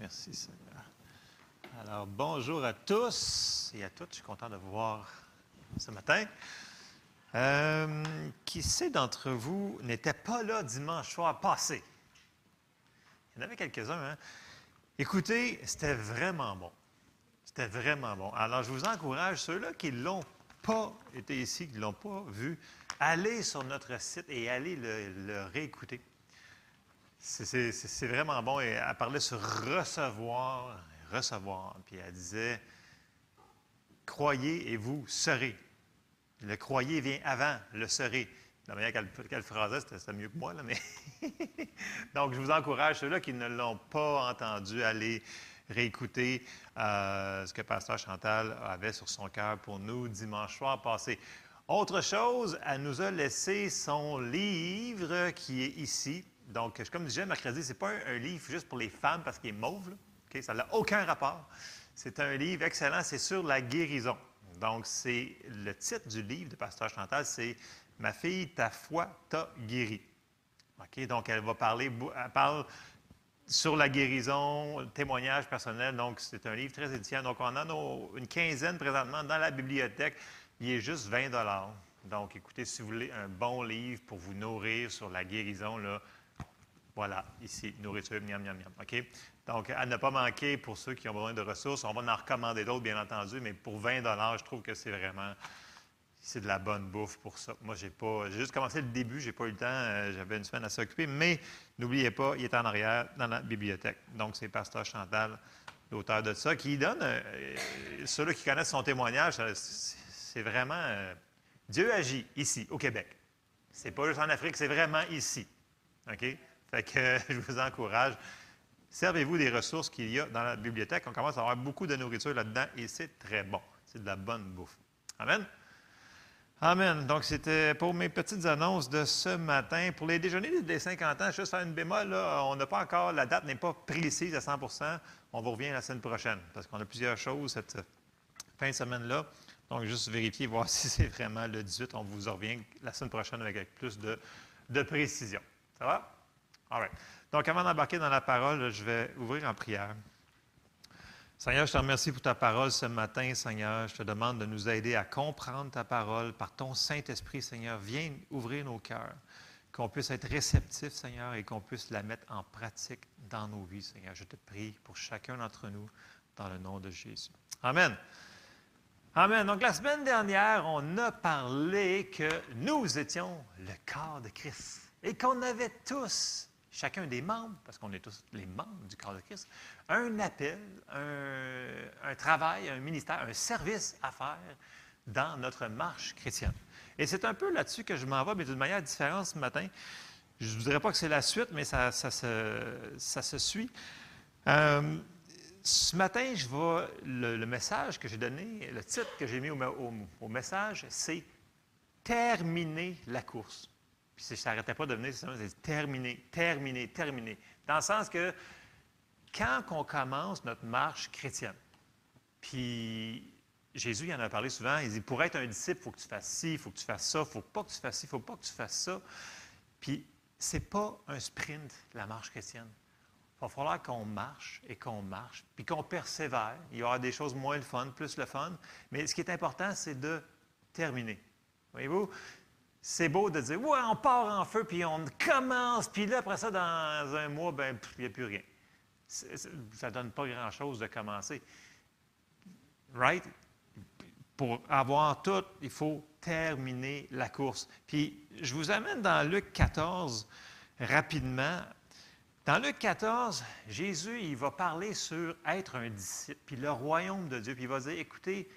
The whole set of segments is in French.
Merci Seigneur. Alors, bonjour à tous et à toutes. Je suis content de vous voir ce matin. Euh, qui sait d'entre vous n'était pas là dimanche soir passé? Il y en avait quelques-uns. Hein? Écoutez, c'était vraiment bon. C'était vraiment bon. Alors, je vous encourage, ceux-là qui ne l'ont pas été ici, qui ne l'ont pas vu, allez sur notre site et allez le réécouter. C'est vraiment bon. Et elle parlait sur recevoir, recevoir. Puis elle disait Croyez et vous serez. Le croyez vient avant le serez. La manière qu'elle phrasait, c'était mieux que moi, là, mais. Donc, je vous encourage, ceux-là qui ne l'ont pas entendu, aller réécouter euh, ce que Pasteur Chantal avait sur son cœur pour nous dimanche soir passé. Autre chose, elle nous a laissé son livre qui est ici. Donc, comme je disais mercredi, ce n'est pas un, livre juste pour les femmes parce qu'il est mauve. Ça n'a aucun rapport. C'est un livre excellent, c'est sur la guérison. Donc, c'est le titre du livre de Pasteur Chantal, c'est Ma fille, ta foi t'a guéri. Donc, elle va parler, elle parle sur la guérison, témoignage personnel. Donc, c'est un livre très édifiant. Donc, on en a une quinzaine présentement dans la bibliothèque. Il est juste 20 Donc, écoutez, si vous voulez un bon livre pour vous nourrir sur la guérison, là, voilà, ici, nourriture, miam, miam, miam. OK? Donc, à ne pas manquer pour ceux qui ont besoin de ressources. On va en recommander d'autres, bien entendu, mais pour 20 je trouve que c'est vraiment. C'est de la bonne bouffe pour ça. Moi, j'ai pas. J'ai juste commencé le début, j'ai pas eu le temps. Euh, j'avais une semaine à s'occuper. Mais n'oubliez pas, il est en arrière dans la bibliothèque. Donc, c'est Pasteur Chantal, l'auteur de ça, qui donne. Euh, ceux qui connaissent son témoignage, c'est vraiment. Euh, Dieu agit ici, au Québec. C'est pas juste en Afrique, c'est vraiment ici. OK? Fait que je vous encourage. Servez-vous des ressources qu'il y a dans la bibliothèque. On commence à avoir beaucoup de nourriture là-dedans et c'est très bon. C'est de la bonne bouffe. Amen. Amen. Donc, c'était pour mes petites annonces de ce matin. Pour les déjeuners des 50 ans, juste faire une bémol, là, on n'a pas encore, la date n'est pas précise à 100% On vous revient la semaine prochaine parce qu'on a plusieurs choses cette fin de semaine-là. Donc, juste vérifier, voir si c'est vraiment le 18. On vous revient la semaine prochaine avec plus de, de précision. Ça va? Donc, avant d'embarquer dans la parole, je vais ouvrir en prière. Seigneur, je te remercie pour ta parole ce matin, Seigneur. Je te demande de nous aider à comprendre ta parole par ton Saint-Esprit, Seigneur. Viens ouvrir nos cœurs, qu'on puisse être réceptifs, Seigneur, et qu'on puisse la mettre en pratique dans nos vies, Seigneur. Je te prie pour chacun d'entre nous, dans le nom de Jésus. Amen. Amen. Donc, la semaine dernière, on a parlé que nous étions le corps de Christ et qu'on avait tous chacun des membres, parce qu'on est tous les membres du corps de Christ, un appel, un, travail, un ministère, un service à faire dans notre marche chrétienne. Et c'est un peu là-dessus que je m'en vais, mais d'une manière différente ce matin. Je ne dirais pas que c'est la suite, mais ça, ça, se, suit. Euh, ce matin, je vais, le, message que j'ai donné, le titre que j'ai mis au message, c'est Terminer la course. Puis ça n'arrêtait pas de venir, c'est terminé, terminé, terminé. Dans le sens que quand on commence notre marche chrétienne, puis Jésus il en a parlé souvent, il dit pour être un disciple, il faut que tu fasses ci, il faut que tu fasses ça, il ne faut pas que tu fasses ci, il ne faut pas que tu fasses ça. Puis ce n'est pas un sprint, la marche chrétienne. Il va falloir qu'on marche et qu'on marche, puis qu'on persévère. Il y aura des choses moins le fun, plus le fun. Mais ce qui est important, c'est de terminer. Voyez-vous? C'est beau de dire, ouais, on part en feu, puis on commence, puis là, après ça, dans un mois, ben, il n'y a plus rien. ça ne donne pas grand-chose de commencer. Right? Pour avoir tout, il faut terminer la course. Puis, je vous amène dans Luc 14 rapidement. Dans Luc 14, Jésus, il va parler sur être un disciple, puis le royaume de Dieu, puis il va dire, écoutez,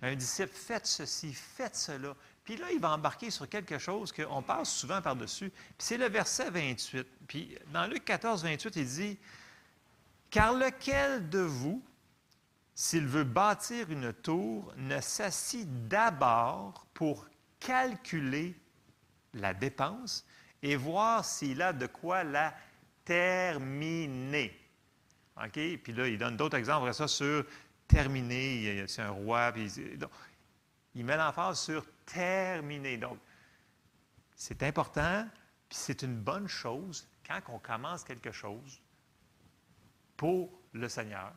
un disciple, faites ceci, faites cela. Puis là, il va embarquer sur quelque chose qu'on passe souvent par-dessus. Puis c'est le verset 28. Puis dans Luc 14, 28, il dit Car lequel de vous, s'il veut bâtir une tour, ne s'assit d'abord pour calculer la dépense et voir s'il a de quoi la terminer. OK? Puis là, il donne d'autres exemples, ça, sur terminer. C'est un roi. Puis, il met l'emphase sur terminer. Donc, c'est important, puis c'est une bonne chose quand on commence quelque chose pour le Seigneur,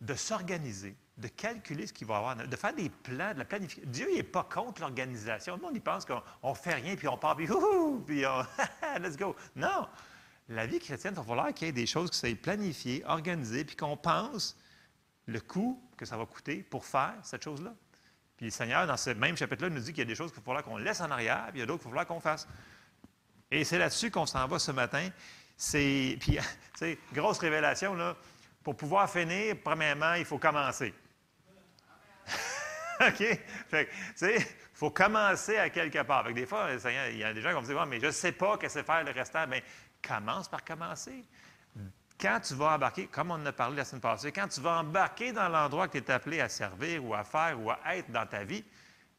de s'organiser, de calculer ce qu'il va avoir, de faire des plans, de la planification. Dieu n'est pas contre l'organisation. Le monde, il pense qu'on ne fait rien, puis on part, puis, puis on, let's go. Non! La vie chrétienne, il va falloir qu'il y ait des choses qui soient planifiées, organisées, puis qu'on pense le coût que ça va coûter pour faire cette chose-là. Puis le Seigneur, dans ce même chapitre-là, nous dit qu'il y a des choses qu'il va falloir qu'on laisse en arrière, puis il y a d'autres qu'il va falloir qu'on fasse. Et c'est là-dessus qu'on s'en va ce matin. C'est, puis, tu sais, grosse révélation, là. Pour pouvoir finir, premièrement, il faut commencer. OK? Fait il faut commencer à quelque part. Fait des fois, il y a des gens qui vont me dire, mais je ne sais pas qu'est-ce que faire le restant. Bien, commence par commencer. Quand tu vas embarquer, comme on en a parlé la semaine passée, quand tu vas embarquer dans l'endroit que tu es appelé à servir ou à faire ou à être dans ta vie,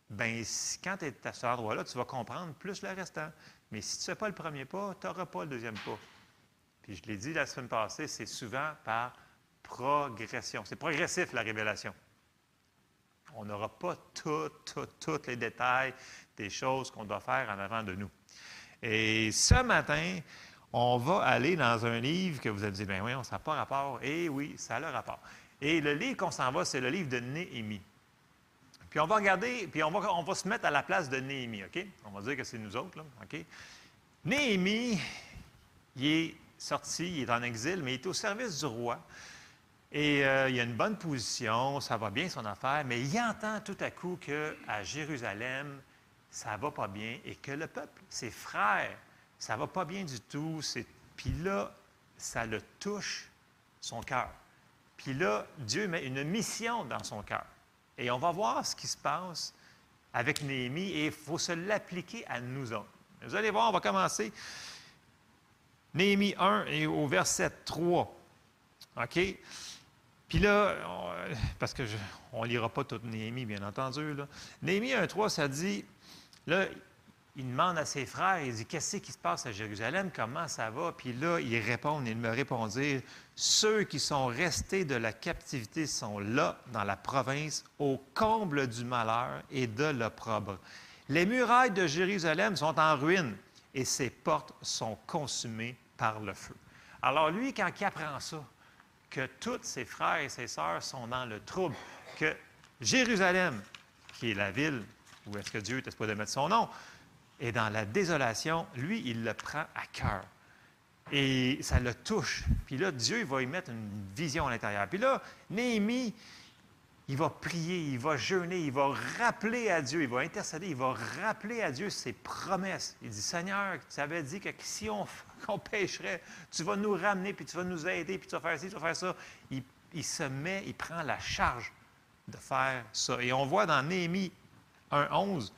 bien, quand tu es à cet endroit-là, tu vas comprendre plus le restant. Mais si tu ne fais pas le premier pas, tu n'auras pas le deuxième pas. Puis je l'ai dit la semaine passée, c'est souvent par progression. C'est progressif, la révélation. On n'aura pas tous les détails des choses qu'on doit faire en avant de nous. Et ce matin, on va aller dans un livre que vous avez dit, ben oui, ça n'a pas rapport. Et oui, ça a le rapport. Et le livre qu'on s'en va, c'est le livre de Néhémie. Puis on va regarder, puis on va, on va se mettre à la place de Néhémie, OK? On va dire que c'est nous autres, là, OK? Néhémie, il est sorti, il est en exil, mais il est au service du roi. Et euh, il a une bonne position, ça va bien son affaire, mais il entend tout à coup qu'à Jérusalem, ça ne va pas bien et que le peuple, ses frères, ça ne va pas bien du tout. Puis là, ça le touche son cœur. Puis là, Dieu met une mission dans son cœur. Et on va voir ce qui se passe avec Néhémie et il faut se l'appliquer à nous autres. Vous allez voir, on va commencer. Néhémie 1 et au verset 3. OK? Puis là, parce que on ne lira pas toute Néhémie, bien entendu. Néhémie 1.3, ça dit, là, il demande à ses frères, il dit, qu'est-ce qui se passe à Jérusalem, comment ça va? Puis là, ils répondent, ils me répondirent, ceux qui sont restés de la captivité sont là, dans la province, au comble du malheur et de l'opprobre. Les murailles de Jérusalem sont en ruine et ses portes sont consumées par le feu. Alors lui, quand il apprend ça, que tous ses frères et ses sœurs sont dans le trouble, que Jérusalem, qui est la ville où est-ce que Dieu était supposé mettre son nom, et dans la désolation, lui, il le prend à cœur. Et ça le touche. Puis là, Dieu il va y mettre une vision à l'intérieur. Puis là, Néhémie, il va prier, il va jeûner, il va rappeler à Dieu, il va intercéder, il va rappeler à Dieu ses promesses. Il dit, Seigneur, tu avais dit que si on, pêcherait, tu vas nous ramener, puis tu vas nous aider, puis tu vas faire ci, tu vas faire ça. Il, il se met, il prend la charge de faire ça. Et on voit dans Néhémie 1.11,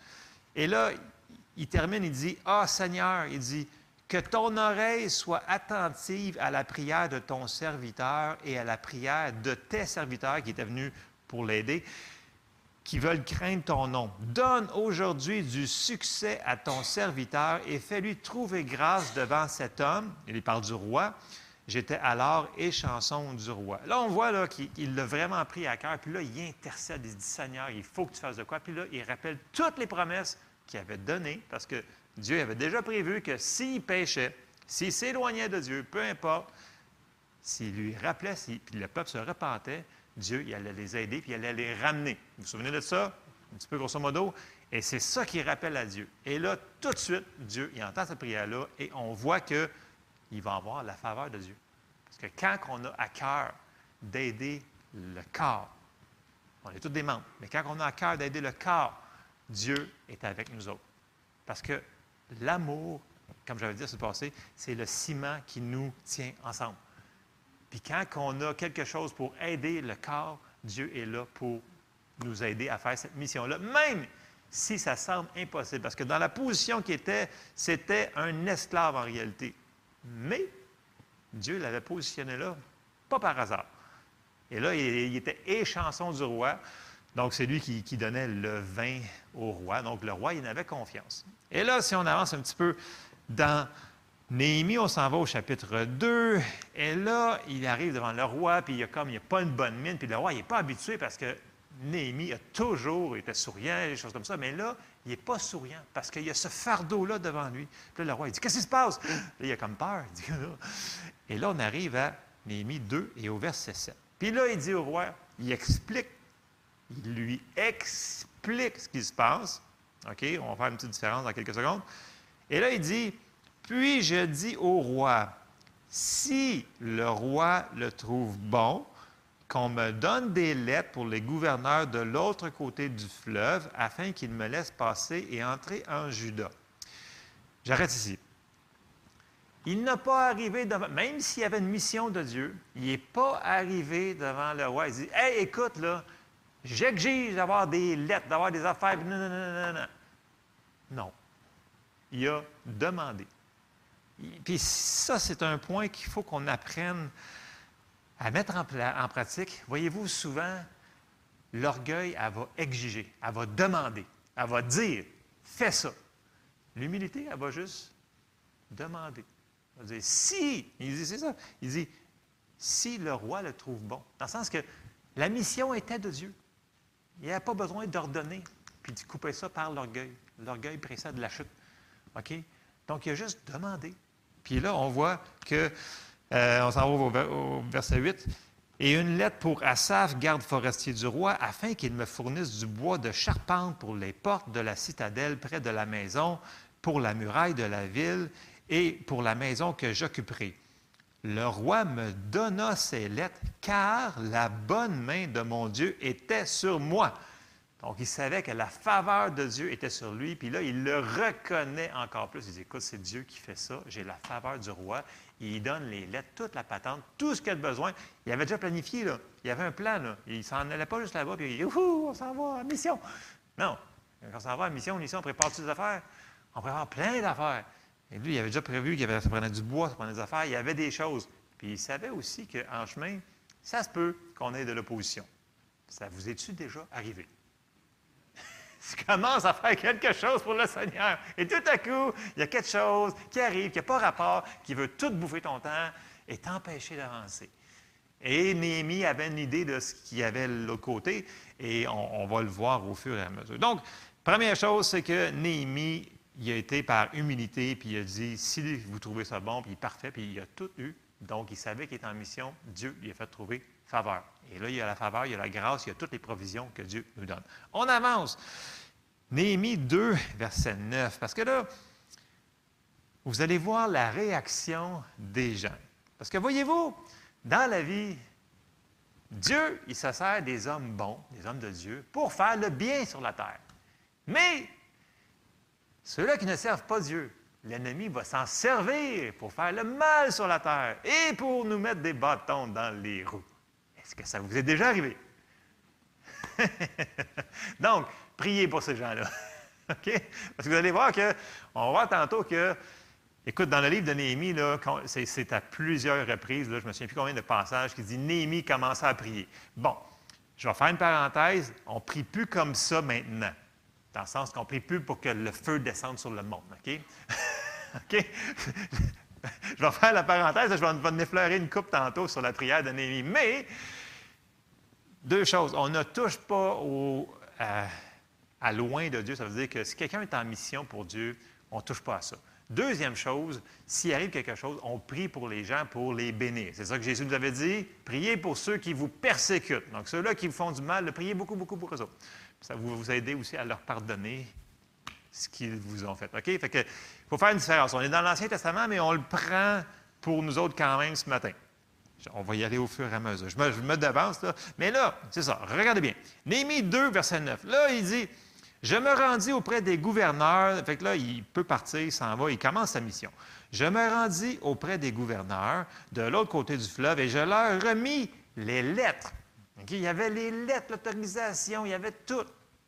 et là, il termine, il dit, Ah Seigneur, il dit, que ton oreille soit attentive à la prière de ton serviteur et à la prière de tes serviteurs qui étaient venus pour l'aider, qui veulent craindre ton nom. Donne aujourd'hui du succès à ton serviteur et fais-lui trouver grâce devant cet homme. Il parle du roi. J'étais alors échanson du roi. Là, on voit qu'il l'a vraiment pris à cœur. Puis là, il intercède. Il dit Seigneur, il faut que tu fasses de quoi. Puis là, il rappelle toutes les promesses qu'il avait donné, parce que Dieu avait déjà prévu que s'il péchait, s'il s'éloignait de Dieu, peu importe, s'il lui rappelait, si, puis le peuple se repentait, Dieu il allait les aider, puis il allait les ramener. Vous vous souvenez de ça? Un petit peu grosso modo? Et c'est ça qui rappelle à Dieu. Et là, tout de suite, Dieu, il entend cette prière-là et on voit qu'il va avoir la faveur de Dieu. Parce que quand on a à cœur d'aider le corps, on est tous des membres, mais quand on a à cœur d'aider le corps, Dieu est avec nous autres. Parce que l'amour, comme j'avais dit ce passé, c'est le ciment qui nous tient ensemble. Puis quand on a quelque chose pour aider le corps, Dieu est là pour nous aider à faire cette mission-là, même si ça semble impossible. Parce que dans la position qui était, c'était un esclave en réalité. Mais Dieu l'avait positionné là, pas par hasard. Et là, il, était échanson du roi. Donc, c'est lui qui, donnait le vin au roi. Donc, le roi, il en avait confiance. Et là, si on avance un petit peu dans Néhémie, on s'en va au chapitre 2. Et là, il arrive devant le roi, puis il a comme, il a pas une bonne mine. Puis le roi, il n'est pas habitué parce que Néhémie a toujours été souriant, des choses comme ça. Mais là, il n'est pas souriant parce qu'il y a ce fardeau-là devant lui. Puis là, le roi, il dit Qu'est-ce qui se passe? Là, il a comme peur. Et là, on arrive à Néhémie 2 et au verset 7. Puis là, il dit au roi, il explique, il lui explique ce qui se passe. OK, on va faire une petite différence dans quelques secondes. Et là, il dit, puis je dis au roi, si le roi le trouve bon, qu'on me donne des lettres pour les gouverneurs de l'autre côté du fleuve afin qu'ils me laissent passer et entrer en Juda. J'arrête ici. Il n'a pas arrivé devant, même s'il y avait une mission de Dieu, il n'est pas arrivé devant le roi. Il dit Hey, écoute, là, j'exige d'avoir des lettres, d'avoir des affaires. Non, non, non, non, non. Il a demandé. Puis ça, c'est un point qu'il faut qu'on apprenne à mettre en, pratique, voyez-vous, souvent, l'orgueil, elle va exiger, elle va demander, elle va dire, fais ça. L'humilité, elle va juste demander. Elle va dire, si, il dit, c'est ça, il dit, si le roi le trouve bon. Dans le sens que la mission était de Dieu. Il n'y a pas besoin d'ordonner puis de couper ça par l'orgueil. L'orgueil précède la chute. OK? Donc, il a juste demandé. Puis là, on voit que euh, on s'en va au, verset 8. Et une lettre pour Asaph, garde forestier du roi, afin qu'il me fournisse du bois de charpente pour les portes de la citadelle près de la maison, pour la muraille de la ville et pour la maison que j'occuperai. Le roi me donna ces lettres, car la bonne main de mon Dieu était sur moi. Donc, il savait que la faveur de Dieu était sur lui, puis là, il le reconnaît encore plus. Il dit, écoute, c'est Dieu qui fait ça, j'ai la faveur du roi. Il donne les lettres, toute la patente, tout ce qu'il a besoin. Il avait déjà planifié, là. Il avait un plan, là. Il s'en allait pas juste là-bas, puis il dit, ouh, on s'en va mission. Non. Quand on s'en va en mission, on, ici, on prépare toutes les affaires. On prépare plein d'affaires. Et lui, il avait déjà prévu qu'il ça prenait du bois, ça prenait des affaires. Il y avait des choses. Puis il savait aussi qu'en chemin, ça se peut qu'on ait de l'opposition. Ça vous est-tu déjà arrivé? tu commences à faire quelque chose pour le Seigneur. Et tout à coup, il y a quelque chose qui arrive, qui n'a pas rapport, qui veut tout bouffer ton temps et t'empêcher d'avancer. Et Néhémie avait une idée de ce qu'il y avait de l'autre côté, et on, va le voir au fur et à mesure. Donc, première chose, c'est que Néhémie, il a été par humilité, puis il a dit, si vous trouvez ça bon, puis parfait, puis il a tout eu. Donc, il savait qu'il était en mission. Dieu lui a fait trouver faveur. Et là, il y a la faveur, il y a la grâce, il y a toutes les provisions que Dieu nous donne. On avance. Néhémie 2, verset 9, parce que là, vous allez voir la réaction des gens. Parce que voyez-vous, dans la vie, Dieu, il se sert des hommes bons, des hommes de Dieu, pour faire le bien sur la terre. Mais ceux-là qui ne servent pas Dieu, l'ennemi va s'en servir pour faire le mal sur la terre et pour nous mettre des bâtons dans les roues. Est-ce que ça vous est déjà arrivé? Donc, priez pour ces gens-là. OK? Parce que vous allez voir que, on va voir tantôt que, écoute, dans le livre de Néhémie, c'est à plusieurs reprises, là, je me souviens plus combien de passages, qui dit Néhémie commença à prier. Bon, je vais faire une parenthèse, on ne prie plus comme ça maintenant. Dans le sens qu'on ne prie plus pour que le feu descende sur le monde. OK? OK? je vais faire la parenthèse, je vais, vais effleurer une coupe tantôt sur la prière de Néhémie. Mais, deux choses. On ne touche pas au, à, loin de Dieu. Ça veut dire que si quelqu'un est en mission pour Dieu, on ne touche pas à ça. Deuxième chose, s'il arrive quelque chose, on prie pour les gens pour les bénir. C'est ça que Jésus nous avait dit. Priez pour ceux qui vous persécutent. Donc, ceux-là qui vous font du mal, priez beaucoup, beaucoup pour eux autres. Ça va vous aider aussi à leur pardonner ce qu'ils vous ont fait. OK? Fait que, faut faire une différence. On est dans l'Ancien Testament, mais on le prend pour nous autres quand même ce matin. On va y aller au fur et à mesure. Je me, devance, là. Mais là, c'est ça. Regardez bien. Néhémie 2, verset 9. Là, il dit Je me rendis auprès des gouverneurs. Fait que là, il peut partir, il s'en va, il commence sa mission. Je me rendis auprès des gouverneurs de l'autre côté du fleuve et je leur remis les lettres. Il y avait les lettres, l'autorisation, il y avait tout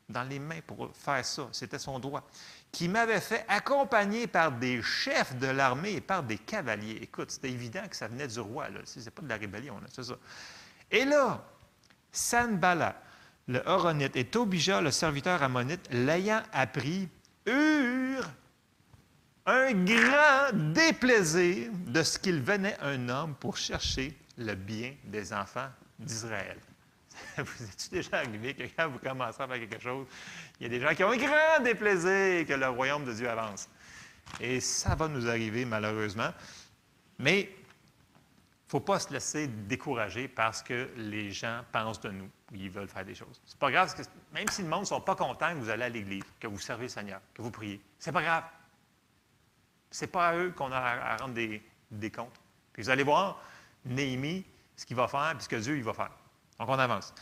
dans les mains pour faire ça. C'était son droit qui m'avait fait accompagner par des chefs de l'armée et par des cavaliers. Écoute, c'était évident que ça venait du roi. Ce n'est pas de la rébellion, c'est ça. Et là, Sanbala, le Horonite, et Tobija, le serviteur ammonite, l'ayant appris, eurent un grand déplaisir de ce qu'il venait un homme pour chercher le bien des enfants d'Israël. Vous êtes déjà arrivé que quand vous commencez à faire quelque chose, il y a des gens qui ont un grand déplaisir que le royaume de Dieu avance? Et ça va nous arriver malheureusement. Mais il faut pas se laisser décourager parce que les gens pensent de nous, ils veulent faire des choses. C'est pas grave, que même si le monde ne sont pas contents que vous allez à l'Église, que vous servez le Seigneur, que vous priez, c'est pas grave. C'est pas à eux qu'on a à rendre des, des comptes. Puis vous allez voir, Néhémie, ce qu'il va faire, puis ce que Dieu il va faire. Donc, on avance.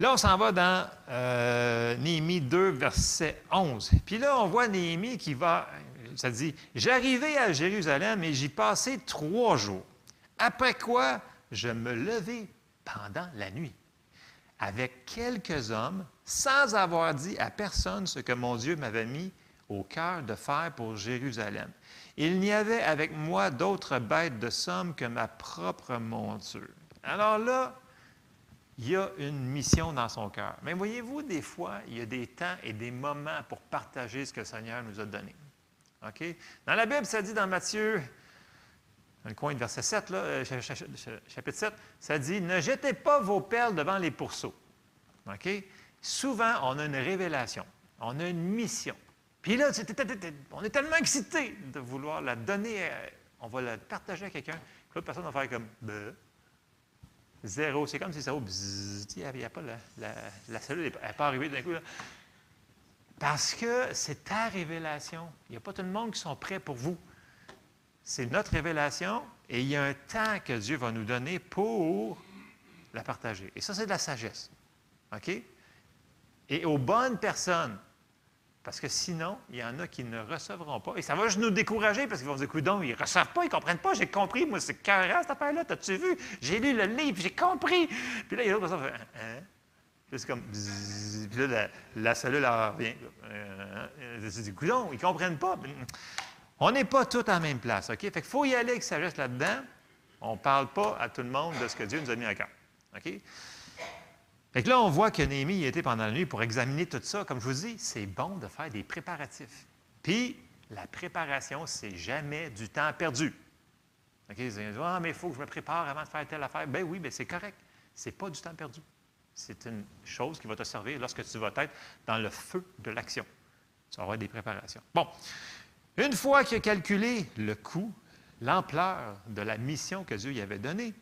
Là, on s'en va dans euh, Néhémie 2, verset 11. Puis là, on voit Néhémie qui va, ça dit, J'arrivai à Jérusalem et j'y passai trois jours. Après quoi, je me levai pendant la nuit avec quelques hommes, sans avoir dit à personne ce que mon Dieu m'avait mis au cœur de faire pour Jérusalem. Il n'y avait avec moi d'autres bêtes de somme que ma propre monture. Alors là, il y a une mission dans son cœur. Mais voyez-vous, des fois, il y a des temps et des moments pour partager ce que le Seigneur nous a donné. Dans la Bible, ça dit dans Matthieu, dans le coin de verset 7, là, euh, chapitre 7, ça dit Ne jetez pas vos perles devant les pourceaux. Souvent, on a une révélation, on a une mission. Puis là, on est tellement excité de vouloir la donner, on va la partager à quelqu'un, l'autre personne va faire comme bah, zéro. C'est comme si ça il n'y a pas la, la, cellule n'est pas arrivée d'un coup. Parce que c'est ta révélation. Il n'y a pas tout le monde qui sont prêts pour vous. C'est notre révélation et il y a un temps que Dieu va nous donner pour la partager. Et ça, c'est de la sagesse. OK? Et aux bonnes personnes. Parce que sinon, il y en a qui ne recevront pas. Et ça va juste nous décourager parce qu'ils vont se dire, donc, ils ne reçoivent pas, ils ne comprennent pas. J'ai compris, moi, c'est carré cette affaire-là. T'as-tu vu? J'ai lu le livre, j'ai compris. Puis là, il y a personnes qui font, hein? Puis c'est comme, puis là, la, cellule elle revient. Euh, euh, coudon, ils ne comprennent pas. On n'est pas tous à la même place, OK? Fait qu'il faut y aller avec sagesse là-dedans. On ne parle pas à tout le monde de ce que Dieu nous a mis à cœur. OK? Fait là, on voit que Néhémie y était pendant la nuit pour examiner tout ça. Comme je vous dis, c'est bon de faire des préparatifs. Puis, la préparation, c'est jamais du temps perdu. OK? Allez dire, ah, mais il faut que je me prépare avant de faire telle affaire. Ben oui, mais c'est correct. Ce n'est pas du temps perdu. C'est une chose qui va te servir lorsque tu vas être dans le feu de l'action. Tu avoir des préparations. Bon. Une fois qu'il a calculé le coût, l'ampleur de la mission que Dieu lui avait donnée,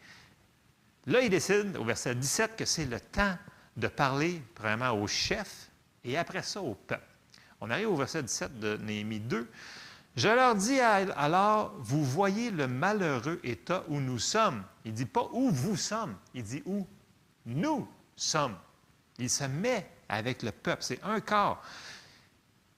là, il décide au verset 17 que c'est le temps de parler vraiment au chef et après ça au peuple. On arrive au verset 17 de Néhémie 2. Je leur dis alors, vous voyez le malheureux état où nous sommes. Il dit pas où vous sommes, il dit où nous sommes. Il se met avec le peuple, c'est un corps.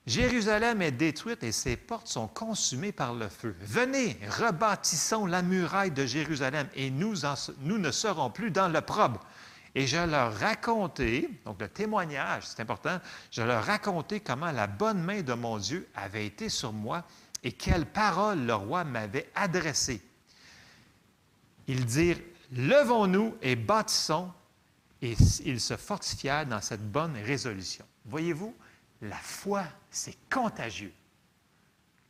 Jérusalem est détruite et ses portes sont consumées par le feu. Venez, rebâtissons la muraille de Jérusalem et nous, ne serons plus dans l'opprobre. Et je leur racontais, donc le témoignage, c'est important, je leur racontais comment la bonne main de mon Dieu avait été sur moi et quelles paroles le roi m'avait adressées. Ils dirent, levons-nous et bâtissons, et ils se fortifièrent dans cette bonne résolution. Voyez-vous, la foi, c'est contagieux.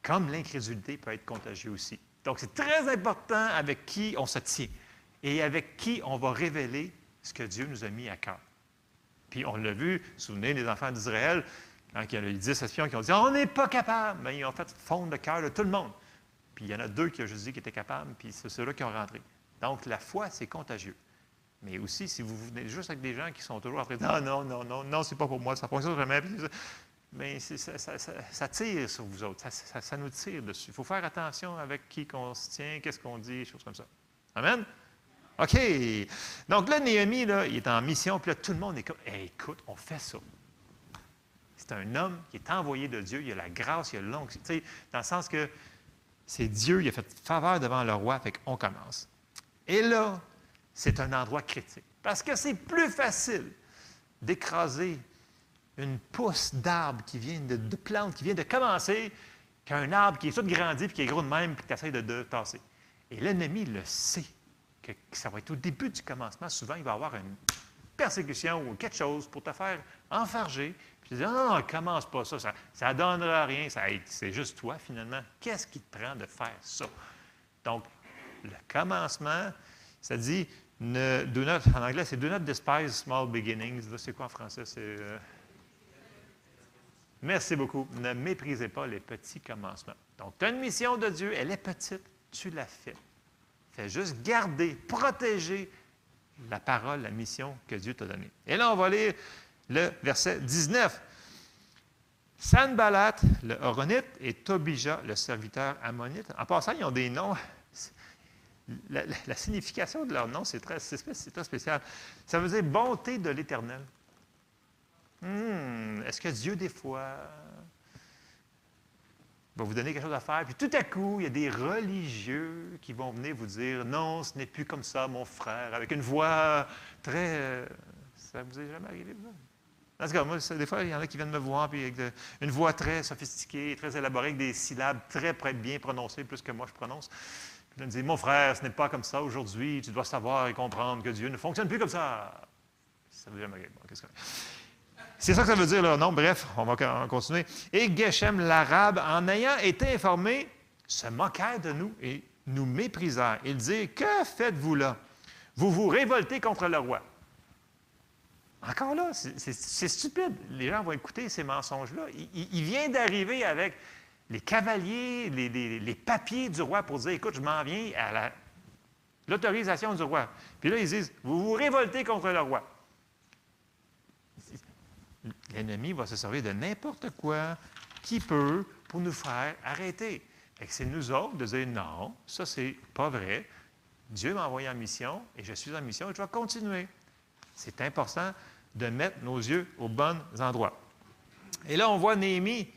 Comme l'incrédulité peut être contagieux aussi. Donc, c'est très important avec qui on se tient et avec qui on va révéler ce que Dieu nous a mis à cœur. Puis, on l'a vu, souvenez des enfants d'Israël, quand il y a eu 10 espions qui ont dit On n'est pas capable. Mais ils ont fait fondre le cœur de tout le monde. Puis, il y en a deux qui ont juste dit qu'ils étaient capables, puis c'est ceux-là qui ont rentré. Donc, la foi, c'est contagieux. Mais aussi, si vous venez juste avec des gens qui sont toujours en train de dire Ah non, non, non, non, c'est pas pour moi, ça fonctionne jamais. Mais ça, tire sur vous autres, ça, nous tire dessus. Il faut faire attention avec qui on se tient, qu'est-ce qu'on dit, choses comme ça. Amen? OK. Donc là, Néhémie, là, il est en mission, puis là, tout le monde est comme écoute, on fait ça. C'est un homme qui est envoyé de Dieu, il a la grâce, il a l'onction. Dans le sens que c'est Dieu, il a fait faveur devant le roi, fait qu'on commence. Et là, c'est un endroit critique. Parce que c'est plus facile d'écraser une pousse d'arbre qui vient de, de, qui vient de commencer, qu'un arbre qui est tout grandi et qui est gros de même, puis qui essaie de, tasser. Et l'ennemi le sait, que, ça va être au début du commencement. Souvent, il va avoir une persécution ou quelque chose pour te faire enfarger. Puis tu dis, non, non, commence pas ça, ça ne donnera rien, c'est juste toi finalement. Qu'est-ce qui te prend de faire ça? Donc, le commencement, ça dit, ne, do not, en anglais, c'est do not despise small beginnings. C'est quoi en français? C'est. Euh, merci beaucoup. Ne méprisez pas les petits commencements. Donc, tu as une mission de Dieu, elle est petite, tu la fais. Fais juste garder, protéger la parole, la mission que Dieu t'a donnée. Et là, on va lire le verset 19. Sanballat, le Horonite, et Tobija, le serviteur ammonite. En passant, ils ont des noms. La, signification de leur nom, c'est très, très, spécial. Ça veut dire bonté de l'Éternel. Hmm, est-ce que Dieu, des fois, va vous donner quelque chose à faire, puis tout à coup, il y a des religieux qui vont venir vous dire Non, ce n'est plus comme ça, mon frère, avec une voix très. Euh, ça vous est jamais arrivé, ça? En tout cas, moi, des fois, il y en a qui viennent me voir, puis avec une voix très sophistiquée, très élaborée, avec des syllabes très bien prononcées, plus que moi je prononce. Puis ils me disent Mon frère, ce n'est pas comme ça aujourd'hui, tu dois savoir et comprendre que Dieu ne fonctionne plus comme ça. Ça vous est jamais arrivé. qu'est-ce que. C'est ça que ça veut dire leur nom. Bref, on va continuer. Et Geshem l'Arabe, en ayant été informé, se moquèrent de nous et nous méprisèrent. Il dit Que faites-vous là? Vous vous révoltez contre le roi. Encore là, c'est stupide. Les gens vont écouter ces mensonges-là. Il, vient d'arriver avec les cavaliers, les, papiers du roi pour dire Écoute, je m'en viens à l'autorisation du roi. Puis là, ils disent Vous vous révoltez contre le roi l'ennemi va se servir de n'importe quoi qui peut pour nous faire arrêter. Et c'est nous autres de dire non, ça c'est pas vrai. Dieu m'a envoyé en mission et je suis en mission et je vais continuer. C'est important de mettre nos yeux aux bons endroits. Et là, on voit Néhémie.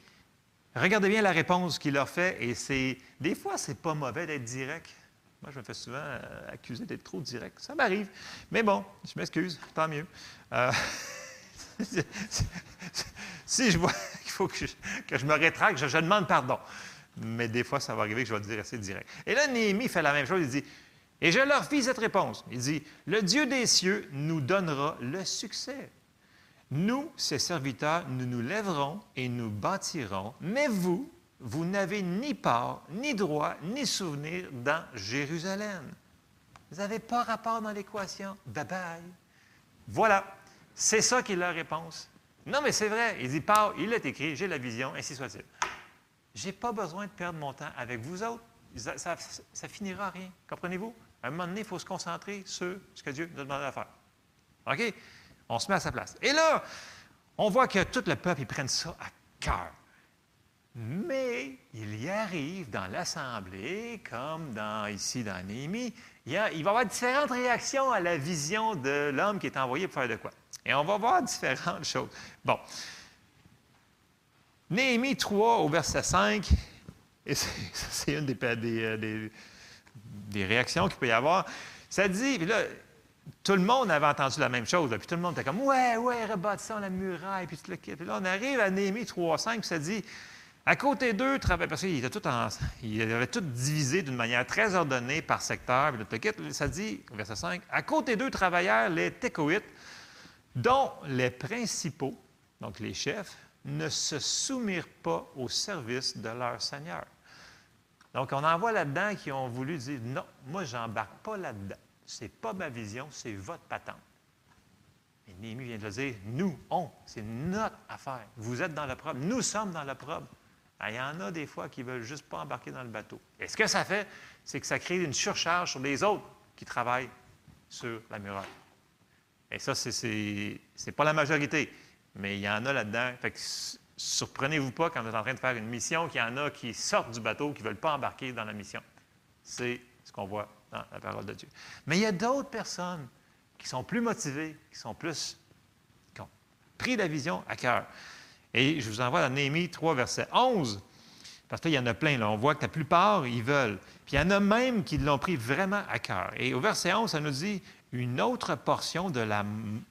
Regardez bien la réponse qu'il leur fait et c'est des fois c'est pas mauvais d'être direct. Moi, je me fais souvent euh, accuser d'être trop direct. Ça m'arrive. Mais bon, je m'excuse, tant mieux. Euh, si je vois qu'il faut que je, me rétracte, je, demande pardon. Mais des fois, ça va arriver que je vais dire assez direct. Et là, Néhémie fait la même chose. Il dit Et je leur fis cette réponse. Il dit Le Dieu des cieux nous donnera le succès. Nous, ses serviteurs, nous nous lèverons et nous bâtirons, mais vous, vous n'avez ni part, ni droit, ni souvenir dans Jérusalem. Vous n'avez pas rapport dans l'équation. Bye bye. Voilà. C'est ça qui est leur réponse. Non, mais c'est vrai. Il dit, Paul, il est écrit, j'ai la vision, ainsi soit-il. Je n'ai pas besoin de perdre mon temps avec vous autres. Ça, finira rien. Comprenez-vous? À un moment donné, il faut se concentrer sur ce que Dieu nous a demandé à faire. OK? On se met à sa place. Et là, on voit que tout le peuple, ils prennent ça à cœur. Mais il y arrive dans l'Assemblée, comme ici dans Néhémie, il, va y avoir différentes réactions à la vision de l'homme qui est envoyé pour faire de quoi. Et on va voir différentes choses. Bon. Néhémie 3 au verset 5, et c'est une euh, des, des, réactions qu'il peut y avoir. Ça dit, là, tout le monde avait entendu la même chose. puis tout le monde était comme Ouais, ouais, rebâtissons la muraille. Puis, tout le... puis là, on arrive à Néhémie 3.5, puis ça dit À côté d'eux, parce qu'ils étaient tout en, ils avaient tout divisé d'une manière très ordonnée par secteur. Ça dit, verset 5, À côté d'eux travaillèrent les Técoïtes, dont les principaux, donc les chefs, ne se soumirent pas au service de leur Seigneur. Donc, on en voit là-dedans qui ont voulu dire non, moi, je n'embarque pas là-dedans. Ce n'est pas ma vision, c'est votre patente. Et Néhémie vient de le dire nous, on, c'est notre affaire. Vous êtes dans l'opprobre, nous sommes dans l'opprobre. Ah, il y en a des fois qui ne veulent juste pas embarquer dans le bateau. Et ce que ça fait, c'est que ça crée une surcharge sur les autres qui travaillent sur la muraille. Et ça, ce n'est pas la majorité, mais il y en a là-dedans. Fait que surprenez-vous pas quand vous êtes en train de faire une mission qu'il y en a qui sortent du bateau, qui ne veulent pas embarquer dans la mission. C'est ce qu'on voit dans la parole de Dieu. Mais il y a d'autres personnes qui sont plus motivées, qui sont plus, qui ont pris la vision à cœur. Et je vous envoie dans Néhémie 3, verset 11, parce qu'il y en a plein. Là. On voit que la plupart, ils veulent. Puis il y en a même qui l'ont pris vraiment à cœur. Et au verset 11, ça nous dit une autre portion de la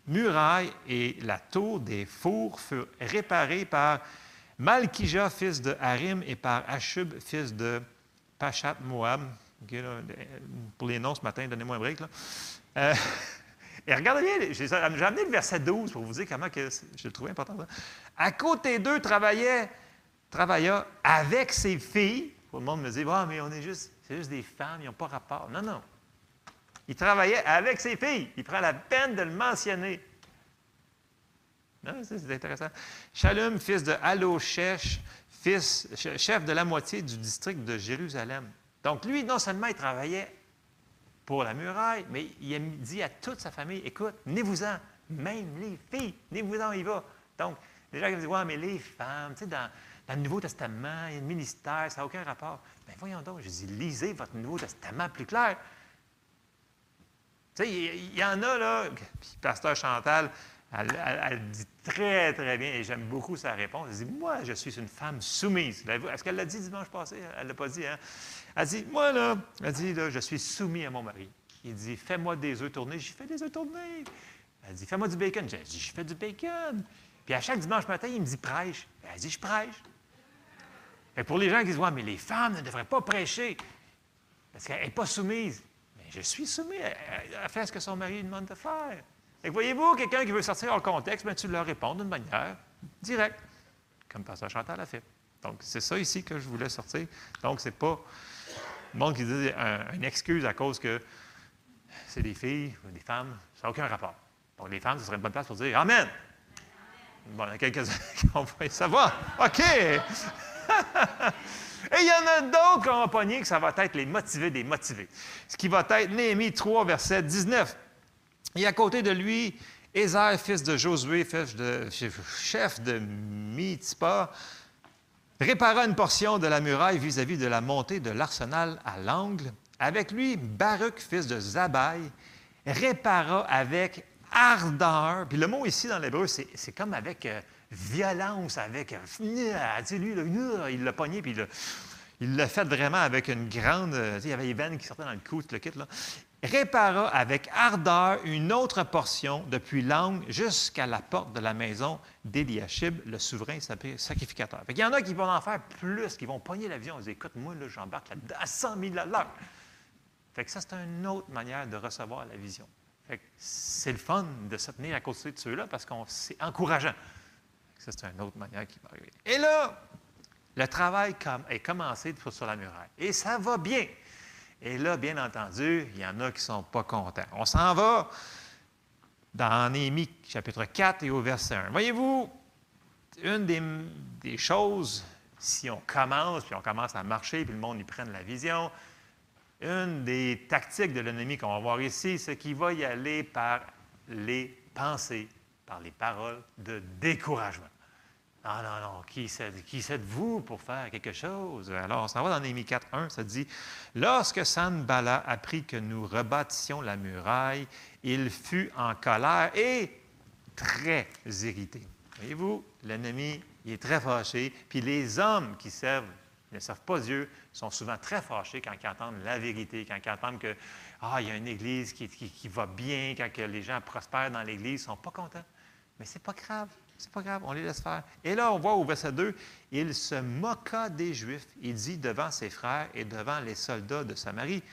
muraille et la tour des fours furent réparées par Malkija, fils de Harim, et par Ashub, fils de Pachat Moab. pour les noms ce matin, donnez-moi un break. Là. Euh, et regardez bien, j'ai amené le verset 12 pour vous dire comment que, je le trouvais important. À côté d'eux travaillait, travailla avec ses filles. Tout le monde me dit, ah, mais on est juste, c'est juste des femmes, ils n'ont pas rapport. Non, non. Il travaillait avec ses filles. Il prend la peine de le mentionner. C'est intéressant. Shalom, fils de Aloshech, chef de la moitié du district de Jérusalem. Donc, lui, non seulement il travaillait pour la muraille, mais il a dit à toute sa famille, écoute, venez-vous-en, même les filles, venez-vous-en, il va. Donc, les gens qui disent, ouais, mais les femmes, tu sais, dans, le Nouveau Testament, il y a le ministère, ça n'a aucun rapport. Bien, voyons donc, je dis, lisez votre Nouveau Testament plus clair. Tu sais, il y, en a, là, puis Pasteur Chantal, elle, dit très, très bien, et j'aime beaucoup sa réponse. Elle dit Moi, je suis une femme soumise. Est-ce qu'elle l'a dit dimanche passé? Elle ne l'a pas dit, hein? Elle dit Moi, là, elle dit là, Je suis soumis à mon mari. Il dit Fais-moi des œufs tournés. J'y fais des œufs tournés. Elle dit Fais-moi du bacon. J'ai dit Je fais du bacon. Puis à chaque dimanche matin, il me dit Prêche. Elle dit Je prêche. Et pour les gens qui disent Ouais, mais les femmes ne devraient pas prêcher parce qu'elle n'est pas soumise. Mais je suis soumis. Elle, fait ce que son mari lui demande de faire. Et voyez-vous, quelqu'un qui veut sortir hors contexte, bien, tu leur réponds d'une manière directe, comme Pasteur Chantal a fait. Donc, c'est ça ici que je voulais sortir. Donc, c'est pas le monde qui dit une excuse à cause que c'est des filles ou des femmes. Ça n'a aucun rapport. Donc, les femmes, ce serait une bonne place pour dire Amen. Bon, il y a quelques-uns qui ont ça va? OK. Et il y en a d'autres qui ont pogné que ça va être les motivés des motivés. Ce qui va être Néhémie 3, verset 19. Et à côté de lui, Ézer, fils de Josué, chef de, chef répara une portion de la muraille vis-à-vis de la montée de l'arsenal à l'angle. Avec lui, Baruch, fils de Zabai, répara avec ardeur. Puis le mot ici dans l'hébreu, c'est comme avec euh, violence, avec. Euh, lui, il l'a pogné, puis il l'a fait vraiment avec une grande. Euh, il y avait les veines qui sortaient dans le cou, le kit. Là répara avec ardeur une autre portion depuis l'angle jusqu'à la porte de la maison d'Eliashib, le souverain sacrificateur. Il y en a qui vont en faire plus, qui vont pogner l'avion et dire Écoute, moi, j'embarque là à 100 000 à l'heure. Fait ça, c'est une autre manière de recevoir la vision. c'est le fun de se tenir à côté de ceux-là parce que c'est encourageant. Ça, c'est une autre manière qui va arriver. Et là, le travail est commencé sur la muraille. Et ça va bien. Et là, bien entendu, il y en a qui ne sont pas contents. On s'en va dans Néhémie chapitre 4 et au verset 1. Voyez-vous, une des, choses, si on commence, puis on commence à marcher, puis le monde y prenne la vision, une des tactiques de l'ennemi qu'on va voir ici, c'est qu'il va y aller par les pensées, par les paroles de découragement. Ah non, non, qui, êtes-vous pour faire quelque chose? Alors, on s'en va dans Néhémie 4, 1, ça dit Lorsque Sanbala apprit que nous rebâtissions la muraille, il fut en colère et très irrité. Voyez-vous, l'ennemi, est très fâché. Puis les hommes qui servent, ne servent pas Dieu, sont souvent très fâchés quand ils entendent la vérité, quand ils entendent que, ah, il y a une église qui, qui va bien, quand les gens prospèrent dans l'église, ils ne sont pas contents. Mais ce n'est pas grave. C'est pas grave, on les laisse faire. Et là, on voit au verset 2, il se moqua des Juifs. Il dit devant ses frères et devant les soldats de Samarie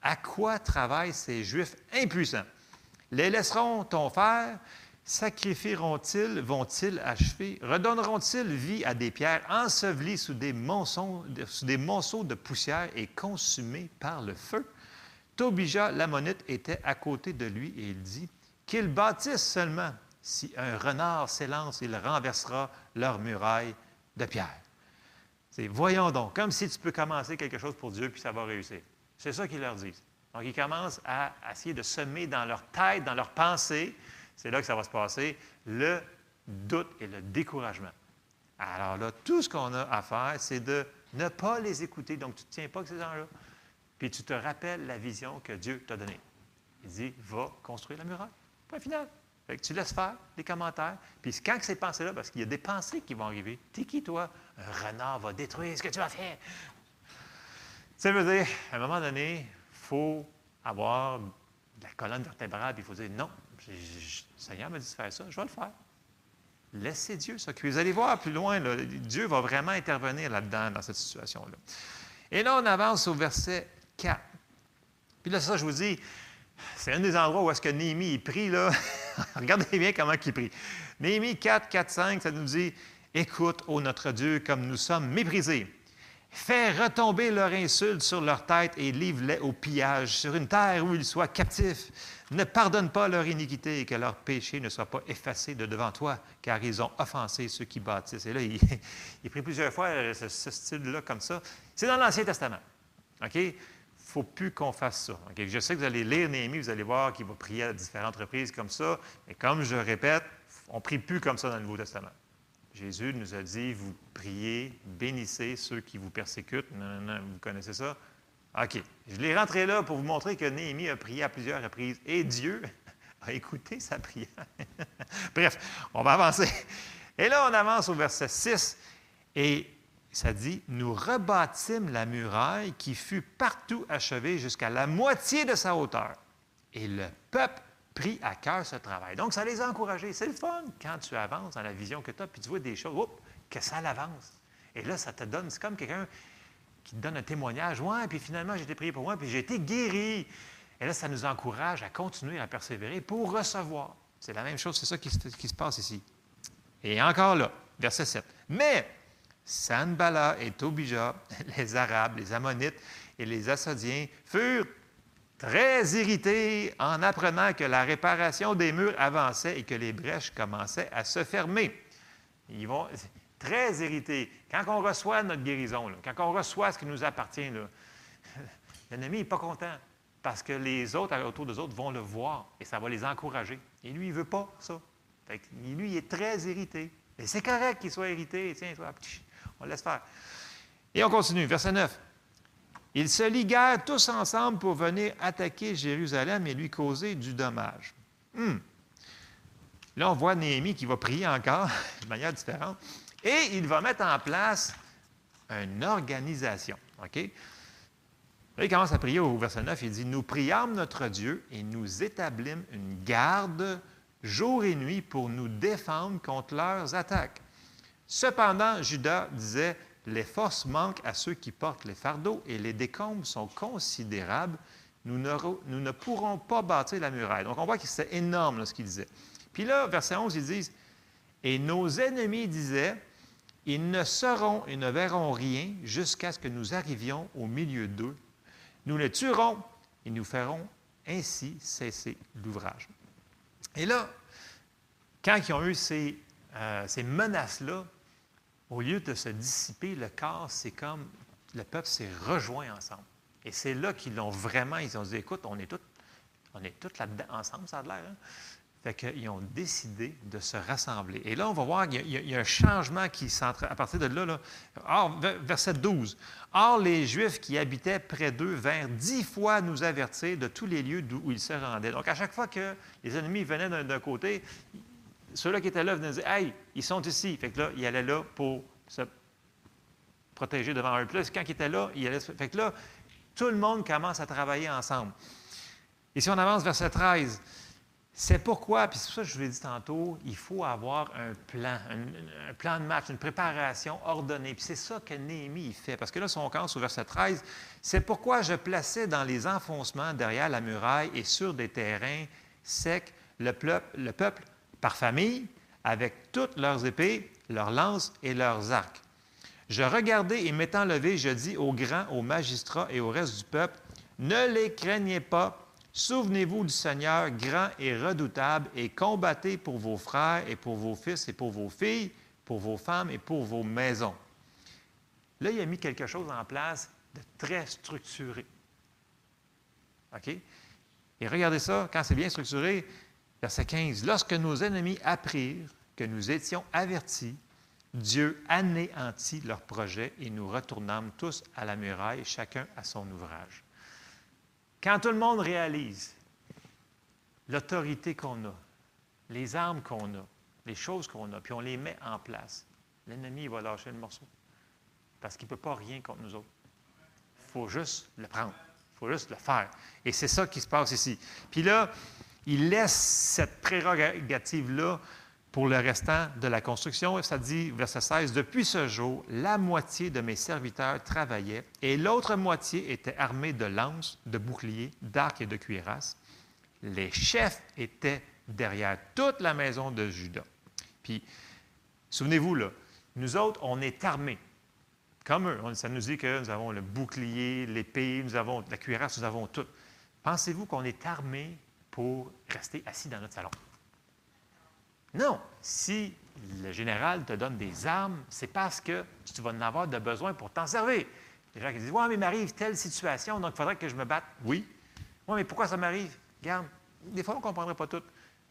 À quoi travaillent ces Juifs impuissants? Les laisseront-on faire? Sacrifieront-ils? Vont-ils achever? Redonneront-ils vie à des pierres ensevelies sous des, sous des monceaux de poussière et consumées par le feu Tobija, l'ammonite, était à côté de lui et il dit Qu'ils bâtissent seulement si un renard s'élance, il renversera leur muraille de pierre. C'est voyons donc, comme si tu peux commencer quelque chose pour Dieu, puis ça va réussir. C'est ça qu'ils leur disent. Donc, ils commencent à, essayer de semer dans leur tête, dans leur pensée, c'est là que ça va se passer, le doute et le découragement. Alors là, tout ce qu'on a à faire, c'est de ne pas les écouter. Donc, tu ne tiens pas que ces gens-là. Puis tu te rappelles la vision que Dieu t'a donnée. Il dit, va construire la muraille. Point final tu laisses faire les commentaires. Puis quand ces pensées-là, parce qu'il y a des pensées qui vont arriver, t'es qui, toi? Un renard va détruire ce que tu vas faire. Ça veut dire, à un moment donné, il faut avoir la colonne vertébrale, puis il faut dire non, le Seigneur m'a dit de faire ça, je vais le faire. Laissez Dieu s'occuper. Vous allez voir plus loin, Dieu va vraiment intervenir là-dedans, dans cette situation-là. Et là, on avance au verset 4. Puis là, ça, je vous dis, c'est un des endroits où est-ce que Néhémie est pris, là. Regardez bien comment il prie. Néhémie 4, 4, 5, ça nous dit Écoute, ô notre Dieu, comme nous sommes méprisés. Fais retomber leur insulte sur leur tête et livre-les au pillage, sur une terre où ils soient captifs. Ne pardonne pas leur iniquité et que leur péché ne soit pas effacé de devant toi, car ils ont offensé ceux qui bâtissent. Et là, il, il prie plusieurs fois ce, ce style-là comme ça. C'est dans l'Ancien Testament. OK? Faut plus qu'on fasse ça. Je sais que vous allez lire Néhémie, vous allez voir qu'il va prier à différentes reprises comme ça, mais comme je répète, on ne prie plus comme ça dans le Nouveau Testament. Jésus nous a dit, vous priez, bénissez ceux qui vous persécutent. Non, non, non, vous connaissez ça? OK. Je l'ai rentré là pour vous montrer que Néhémie a prié à plusieurs reprises et Dieu a écouté sa prière. Bref, on va avancer. Et là, on avance au verset 6 et ça dit Nous rebâtîmes la muraille qui fut partout achevée jusqu'à la moitié de sa hauteur. Et le peuple prit à cœur ce travail. Donc, ça les a encouragés. C'est le fun quand tu avances dans la vision que tu as, puis tu vois des choses, que ça l'avance. Et là, ça te donne, c'est comme quelqu'un qui te donne un témoignage. Ouais, puis finalement, j'ai été prié pour moi, puis j'ai été guéri. Et là, ça nous encourage à continuer à persévérer pour recevoir. C'est la même chose, c'est ça qui se, passe ici. Et encore là, verset 7. Mais Sanbala et Tobija, les Arabes, les Ammonites et les Assadiens furent très irrités en apprenant que la réparation des murs avançait et que les brèches commençaient à se fermer. Ils vont très irrités. Quand on reçoit notre guérison, quand on reçoit ce qui nous appartient, l'ennemi n'est pas content parce que les autres autour des autres vont le voir et ça va les encourager. Et lui, il ne veut pas ça. lui, il est très irrité. Et c'est correct qu'il soit irrité. Tiens, toi, on laisse faire. Et on continue, verset 9. Ils se liguèrent tous ensemble pour venir attaquer Jérusalem et lui causer du dommage. Hmm. Là, on voit Néhémie qui va prier encore de manière différente. Et il va mettre en place une organisation. Là, il commence à prier au verset 9. Il dit Nous priâmes notre Dieu et nous établîmes une garde jour et nuit pour nous défendre contre leurs attaques. Cependant, Judas disait Les forces manquent à ceux qui portent les fardeaux et les décombres sont considérables. Nous ne, pourrons pas bâtir la muraille. Donc, on voit que c'est énorme ce qu'il disait. Puis là, verset 11, ils disent Et nos ennemis disaient Ils ne seront et ne verront rien jusqu'à ce que nous arrivions au milieu d'eux nous les tuerons et nous ferons ainsi cesser l'ouvrage. Et là, quand ils ont eu ces, euh, ces menaces-là, au lieu de se dissiper, le corps, c'est comme le peuple s'est rejoint ensemble. Et c'est là qu'ils l'ont vraiment, ils ont dit, écoute, on est tous on est là-dedans ensemble, ça a l'air. Hein? Fait qu'ils ont décidé de se rassembler. Et là, on va voir qu'il y, a un changement qui s'entre à partir de là. Or, verset 12. Or, les Juifs qui habitaient près d'eux vinrent dix fois nous avertir de tous les lieux où ils se rendaient. Donc, à chaque fois que les ennemis venaient d'un côté, ceux-là qui étaient là venaient dire Hey, ils sont ici. Fait que là, ils allaient là pour se protéger devant eux. Puis là, quand ils étaient là, ils allaient. Fait que là, tout le monde commence à travailler ensemble. Et si on avance verset 13, c'est pourquoi, puis c'est pour ça que je vous l'ai dit tantôt, il faut avoir un plan, un, plan de match, une préparation ordonnée. Puis c'est ça que Néhémie fait. Parce que là, si on commence au verset 13, c'est pourquoi je plaçais dans les enfoncements derrière la muraille et sur des terrains secs le peuple, le peuple par famille, avec toutes leurs épées, leurs lances et leurs arcs. Je regardais et m'étant levé, je dis aux grands, aux magistrats et au reste du peuple, ne les craignez pas, Souvenez-vous du Seigneur grand et redoutable et combattez pour vos frères et pour vos fils et pour vos filles, pour vos femmes et pour vos maisons. Là, il a mis quelque chose en place de très structuré. OK? Et regardez ça, quand c'est bien structuré, verset 15. Lorsque nos ennemis apprirent que nous étions avertis, Dieu anéantit leur projet et nous retournâmes tous à la muraille, chacun à son ouvrage. Quand tout le monde réalise l'autorité qu'on a, les armes qu'on a, les choses qu'on a, puis on les met en place, l'ennemi va lâcher le morceau. Parce qu'il ne peut pas rien contre nous autres. Il faut juste le prendre. Il faut juste le faire. Et c'est ça qui se passe ici. Puis là, il laisse cette prérogative-là pour le restant de la construction. Ça dit, verset 16, Depuis ce jour, la moitié de mes serviteurs travaillaient et l'autre moitié était armée de lances, de boucliers, d'arcs et de cuirasses. Les chefs étaient derrière toute la maison de Judas. Puis, souvenez-vous, là, nous autres, on est armés. Comme eux. Ça nous dit que nous avons le bouclier, l'épée, nous avons la cuirasse, nous avons tout. Pensez-vous qu'on est armés pour rester assis dans notre salon? Non, si le général te donne des armes, c'est parce que tu vas en avoir de besoin pour t'en servir. Les gens qui disent Ouais, mais m'arrive telle situation, donc il faudrait que je me batte. Oui. Oui, mais pourquoi ça m'arrive? Regarde, des fois, on ne comprendrait pas tout.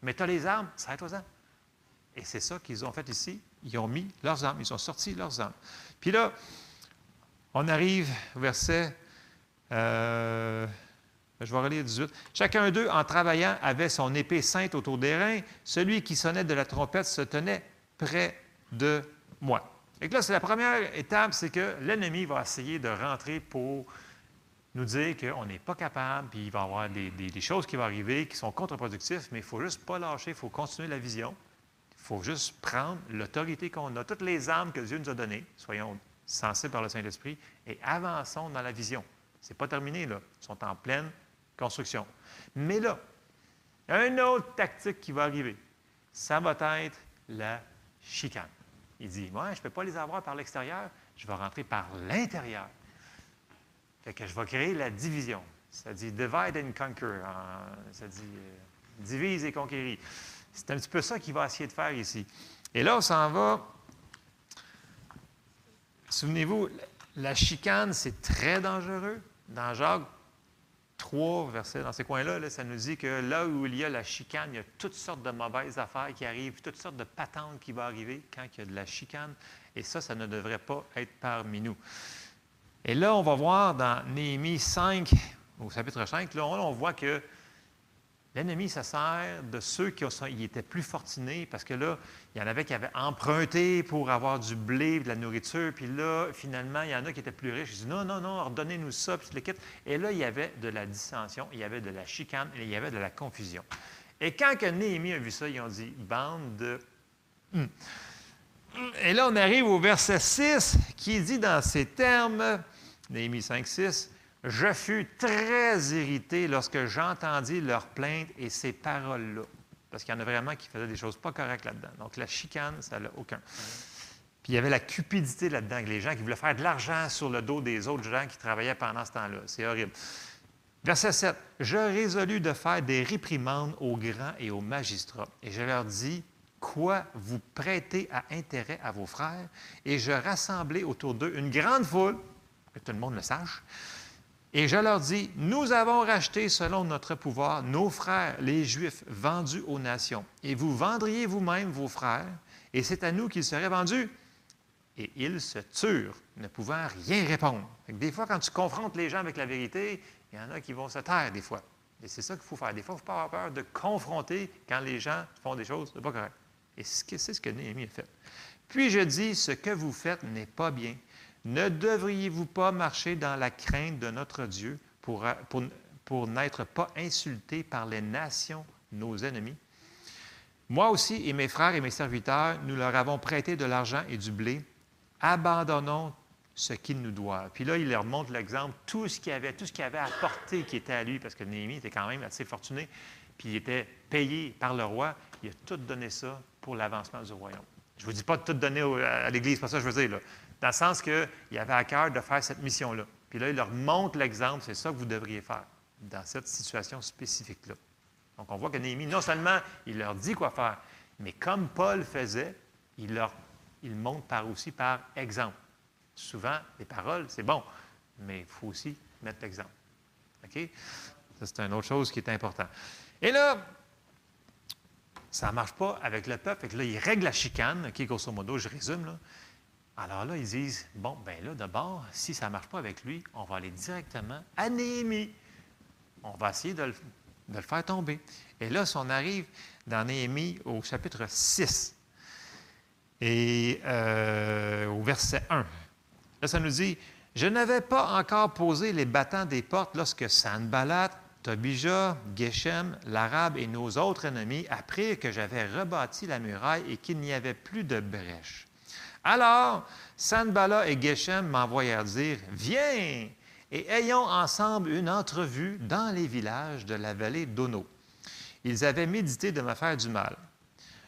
Mais tu as les armes, ça. Et c'est ça qu'ils ont fait ici. Ils ont mis leurs armes, ils ont sorti leurs armes. Puis là, on arrive au verset. Euh, je vais relire 18. Chacun d'eux, en travaillant, avait son épée sainte autour des reins. Celui qui sonnait de la trompette se tenait près de moi. Et là, c'est la première étape, c'est que l'ennemi va essayer de rentrer pour nous dire qu'on n'est pas capable, puis il va y avoir des, choses qui vont arriver qui sont contre-productives, mais il ne faut juste pas lâcher, il faut continuer la vision. Il faut juste prendre l'autorité qu'on a, toutes les armes que Dieu nous a données, soyons sensibles par le Saint-Esprit, et avançons dans la vision. Ce n'est pas terminé, là. Ils sont en pleine construction. Mais là, une autre tactique qui va arriver, ça va être la chicane. Il dit, moi, je ne peux pas les avoir par l'extérieur, je vais rentrer par l'intérieur. Fait que je vais créer la division. Ça dit divide and conquer. ça dit euh, divise et conquérir. C'est un petit peu ça qu'il va essayer de faire ici. Et là, on s'en va. Souvenez-vous, la chicane, c'est très dangereux. Dans 3, verset, dans ces coins-là, ça nous dit que là où il y a la chicane, il y a toutes sortes de mauvaises affaires qui arrivent, toutes sortes de patentes qui vont arriver quand il y a de la chicane. Et ça, ça ne devrait pas être parmi nous. Et là, on va voir dans Néhémie 5, au chapitre 5, là, on voit que L'ennemi, ça sert de ceux qui étaient plus fortunés, parce que là, il y en avait qui avaient emprunté pour avoir du blé, de la nourriture, puis là, finalement, il y en a qui étaient plus riches. Ils disent non, non, non, redonnez-nous ça, puis le quitte. Et là, il y avait de la dissension, il y avait de la chicane, il y avait de la confusion. Et quand que Néhémie a vu ça, ils ont dit bande de. Hmm. Et là, on arrive au verset 6 qui dit dans ces termes, Néhémie 5, 6, je fus très irrité lorsque j'entendis leurs plaintes et ces paroles-là. Parce qu'il y en a vraiment qui faisaient des choses pas correctes là-dedans. Donc, la chicane, ça n'a aucun. Puis il y avait la cupidité là-dedans, les gens qui voulaient faire de l'argent sur le dos des autres gens qui travaillaient pendant ce temps-là. C'est horrible. Verset 7. Je résolus de faire des réprimandes aux grands et aux magistrats. Et je leur dis Quoi vous prêtez à intérêt à vos frères? Et je rassemblai autour d'eux une grande foule, que tout le monde le sache, et je leur dis, nous avons racheté selon notre pouvoir nos frères, les Juifs, vendus aux nations. Et vous vendriez vous-même vos frères, et c'est à nous qu'ils seraient vendus. Et ils se turent, ne pouvant rien répondre. Des fois, quand tu confrontes les gens avec la vérité, il y en a qui vont se taire des fois. Et c'est ça qu'il faut faire. Des fois, il ne faut pas avoir peur de confronter quand les gens font des choses de pas correctes. Et c'est ce que Néhémie a fait. Puis je dis, ce que vous faites n'est pas bien. Ne devriez-vous pas marcher dans la crainte de notre Dieu pour, pour, n'être pas insultés par les nations, nos ennemis? Moi aussi et mes frères et mes serviteurs, nous leur avons prêté de l'argent et du blé. Abandonnons ce qu'ils nous doivent. Puis là, il leur montre l'exemple, tout ce qu'il avait, tout ce qu'il avait apporté qui était à lui, parce que Néhémie était quand même assez fortuné, puis il était payé par le roi. Il a tout donné ça pour l'avancement du royaume. Je ne vous dis pas de tout donner à l'Église, pas ça que je veux dire. Là. Dans le sens qu'il avait à cœur de faire cette mission-là. Puis là, il leur montre l'exemple, c'est ça que vous devriez faire dans cette situation spécifique-là. Donc, on voit que Néhémie, non seulement il leur dit quoi faire, mais comme Paul faisait, il leur il montre par aussi par exemple. Souvent, les paroles, c'est bon, mais il faut aussi mettre l'exemple. OK? Ça, c'est une autre chose qui est importante. Et là, ça ne marche pas avec le peuple. Fait là, il règle la chicane, OK, grosso modo, je résume, là. Alors là, ils disent, bon, ben là, d'abord, si ça ne marche pas avec lui, on va aller directement à Néhémie. On va essayer de le, faire tomber. Et là, si on arrive dans Néhémie au chapitre 6 et euh, au verset 1, là, ça nous dit, je n'avais pas encore posé les battants des portes lorsque Sanballat, Tobijah, Geshem, l'Arabe et nos autres ennemis apprirent que j'avais rebâti la muraille et qu'il n'y avait plus de brèche. Alors, Sanbala et Geshem m'envoyèrent dire Viens et ayons ensemble une entrevue dans les villages de la vallée d'Ono. Ils avaient médité de me faire du mal.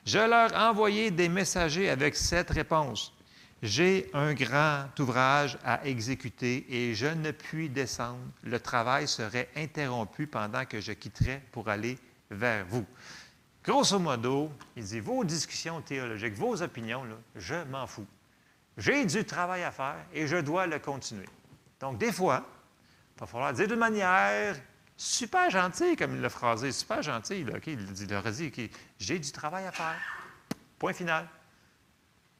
Je leur envoyai des messagers avec cette réponse J'ai un grand ouvrage à exécuter et je ne puis descendre. Le travail serait interrompu pendant que je quitterais pour aller vers vous. Grosso modo, il dit, vos discussions théologiques, vos opinions, je m'en fous. J'ai du travail à faire et je dois le continuer. Donc, des fois, il va falloir dire de manière super gentille, comme il l'a phrasé, super gentil. il, il a dit j'ai du travail à faire. Point final.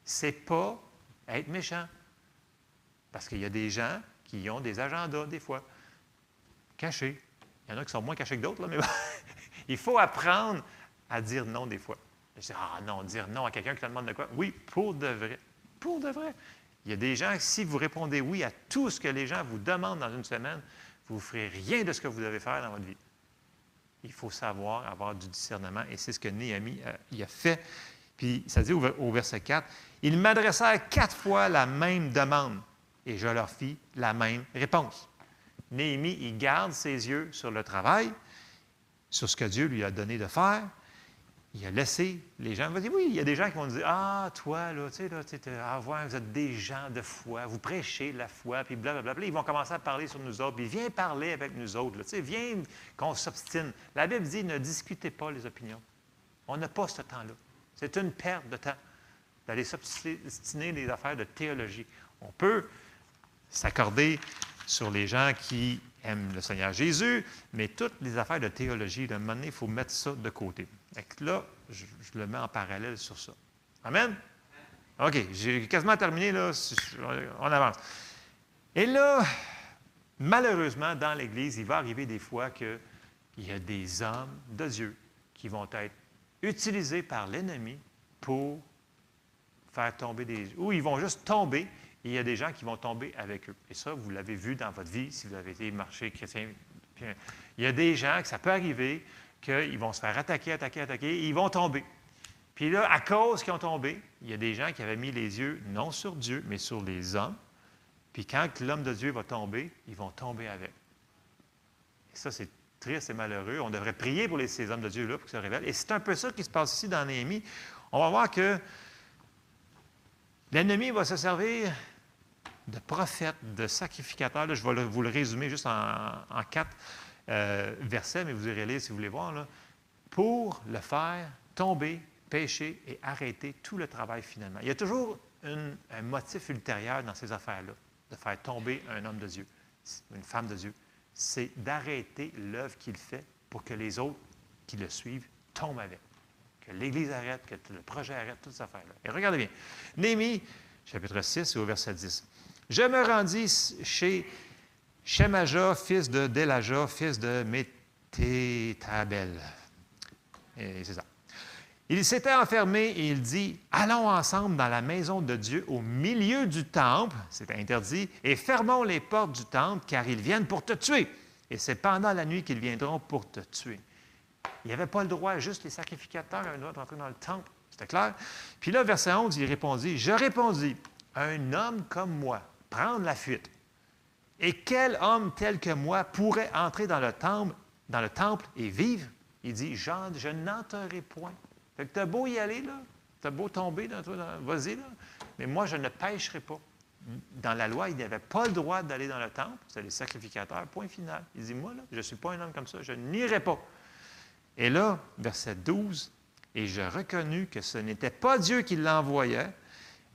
C'est pas être méchant. Parce qu'il y a des gens qui ont des agendas, des fois, cachés. Il y en a qui sont moins cachés que d'autres, mais il faut apprendre à dire non des fois. Je dis, ah non, dire non à quelqu'un qui te demande de quoi? Oui, pour de vrai. Pour de vrai. Il y a des gens, si vous répondez oui à tout ce que les gens vous demandent dans une semaine, vous ne ferez rien de ce que vous devez faire dans votre vie. Il faut savoir avoir du discernement, et c'est ce que Néhémie a, a fait. Puis, ça dit au, verset 4, Ils m'adressèrent quatre fois la même demande, et je leur fis la même réponse. Néhémie, il garde ses yeux sur le travail, sur ce que Dieu lui a donné de faire, il a laissé les gens. dire, oui, il y a des gens qui vont dire Ah, toi, là, tu sais, là, ah, vous êtes des gens de foi, vous prêchez la foi, puis blablabla. Ils vont commencer à parler sur nous autres, puis viens parler avec nous autres, tu sais, viens qu'on s'obstine. La Bible dit Ne discutez pas les opinions. On n'a pas ce temps-là. C'est une perte de temps d'aller s'obstiner des affaires de théologie. On peut s'accorder sur les gens qui aiment le Seigneur Jésus, mais toutes les affaires de théologie, de moment il faut mettre ça de côté. Là, je, le mets en parallèle sur ça. Amen? OK, j'ai quasiment terminé, là. On avance. Et là, malheureusement, dans l'Église, il va arriver des fois qu'il y a des hommes de Dieu qui vont être utilisés par l'ennemi pour faire tomber des... ou ils vont juste tomber et il y a des gens qui vont tomber avec eux. Et ça, vous l'avez vu dans votre vie si vous avez été marché chrétien. Il y a des gens que ça peut arriver qu'ils vont se faire attaquer, attaquer, attaquer, et ils vont tomber. Puis là, à cause qu'ils ont tombé, il y a des gens qui avaient mis les yeux non sur Dieu, mais sur les hommes. Puis quand l'homme de Dieu va tomber, ils vont tomber avec. Et ça, c'est triste et malheureux. On devrait prier pour ces hommes de Dieu-là pour qu'ils se révèlent. Et c'est un peu ça qui se passe ici dans Néhémie. On va voir que l'ennemi va se servir de prophètes, de sacrificateurs. je vais vous le résumer juste en quatre. Euh, verset, mais vous irez lire si vous voulez voir, pour le faire tomber, pécher et arrêter tout le travail finalement. Il y a toujours un motif ultérieur dans ces affaires-là, de faire tomber un homme de Dieu, une femme de Dieu. C'est d'arrêter l'œuvre qu'il fait pour que les autres qui le suivent tombent avec. Que l'Église arrête, que le projet arrête, toutes ces affaires-là. Et regardez bien. Néhémie, chapitre 6, au verset 10. Je me rendis chez Shemaja, fils de Delaja, fils de Mététabel. Et c'est ça. Il s'était enfermé et il dit Allons ensemble dans la maison de Dieu au milieu du temple, c'est interdit, et fermons les portes du temple, car ils viennent pour te tuer. Et c'est pendant la nuit qu'ils viendront pour te tuer. Il n'y avait pas le droit, juste les sacrificateurs avaient le droit d'entrer dans le temple. C'était clair? Puis là, verset 11, il répondit Je répondis Un homme comme moi, prendre la fuite et quel homme tel que moi pourrait entrer dans le temple, dans le temple et vivre? Il dit, Jean, je n'entrerai point. Fait que t'as beau y aller, là, t'as beau tomber dans toi, vas-y, là, mais moi, je ne pêcherai pas. Dans la loi, il n'avait pas le droit d'aller dans le temple, c'est les sacrificateurs, point final. Il dit, moi, là, je ne suis pas un homme comme ça, je n'irai pas. Et là, verset 12, et je reconnus que ce n'était pas Dieu qui l'envoyait,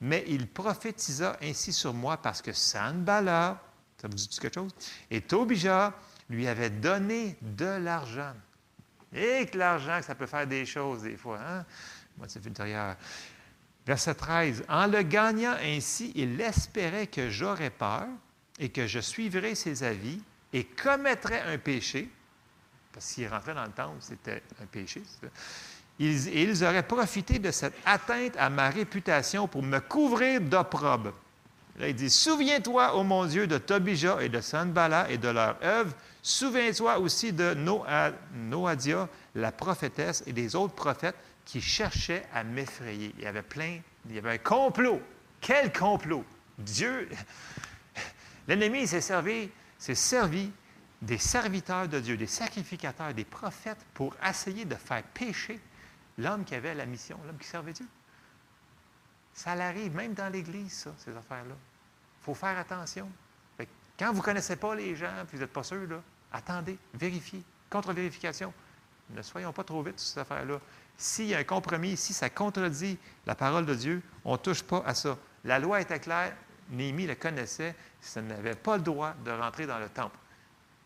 mais il prophétisa ainsi sur moi parce que Sanballat, ça vous dit quelque chose? Et Tobija lui avait donné de l'argent. Et que l'argent, ça peut faire des choses des fois. Hein? Motif ultérieur. Verset 13. En le gagnant ainsi, il espérait que j'aurais peur et que je suivrais ses avis et commettrais un péché. Parce qu'il rentrait dans le temple, c'était un péché. Ils, ils auraient profité de cette atteinte à ma réputation pour me couvrir d'opprobre. Là, il dit Souviens-toi, ô mon Dieu, de Tobijah et de Sanbala et de leur œuvre. Souviens-toi aussi de Noadia, la prophétesse, et des autres prophètes qui cherchaient à m'effrayer. Il y avait plein, il y avait un complot. Quel complot? Dieu, l'ennemi s'est servi, s'est servi des serviteurs de Dieu, des sacrificateurs, des prophètes pour essayer de faire pécher l'homme qui avait la mission, l'homme qui servait Dieu. Ça l'arrive même dans l'Église, ça, ces affaires-là. Il faut faire attention. quand vous ne connaissez pas les gens et vous n'êtes pas sûr, attendez, vérifiez. Contre-vérification. Ne soyons pas trop vite sur cette affaire-là. S'il y a un compromis, si ça contredit la parole de Dieu, on ne touche pas à ça. La loi était claire, Néhémie le connaissait, ça n'avait pas le droit de rentrer dans le temple.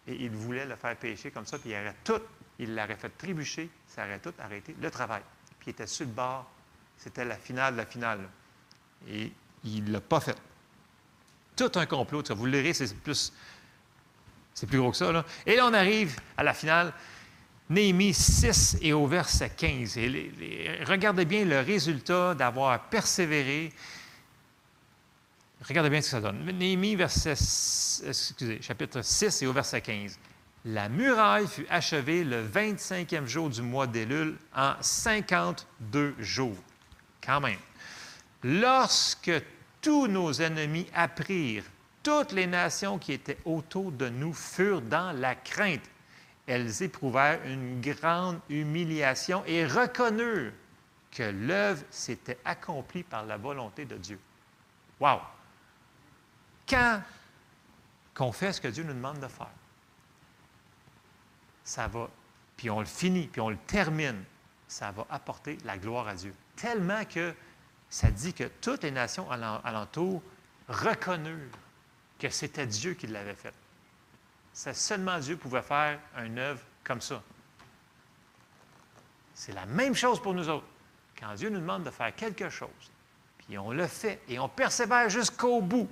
Et il voulait le faire pécher comme ça, puis il aurait tout, il l'aurait fait trébucher, ça aurait tout arrêté le travail. Puis il était sur le bord, c'était la finale de la finale. Et il ne l'a pas fait. Tout un complot, vous le lirez, c'est plus, c'est plus gros que ça. Et là, on arrive à la finale. Néhémie 6 et au verset 15. regardez bien le résultat d'avoir persévéré. Regardez bien ce que ça donne. Néhémie, verset, excusez, chapitre 6 et au verset 15. La muraille fut achevée le 25e jour du mois d'Élul en 52 jours. Quand même. Lorsque tous nos ennemis apprirent, toutes les nations qui étaient autour de nous furent dans la crainte elles éprouvèrent une grande humiliation et reconnurent que l'œuvre s'était accomplie par la volonté de Dieu. Wow! Quand qu'on fait ce que Dieu nous demande de faire, ça va, puis on le finit, puis on le termine, ça va apporter la gloire à Dieu. Tellement que ça dit que toutes les nations alentour reconnurent que c'était Dieu qui l'avait fait. Seulement Dieu pouvait faire une œuvre comme ça. C'est la même chose pour nous autres. Quand Dieu nous demande de faire quelque chose, puis on le fait et on persévère jusqu'au bout,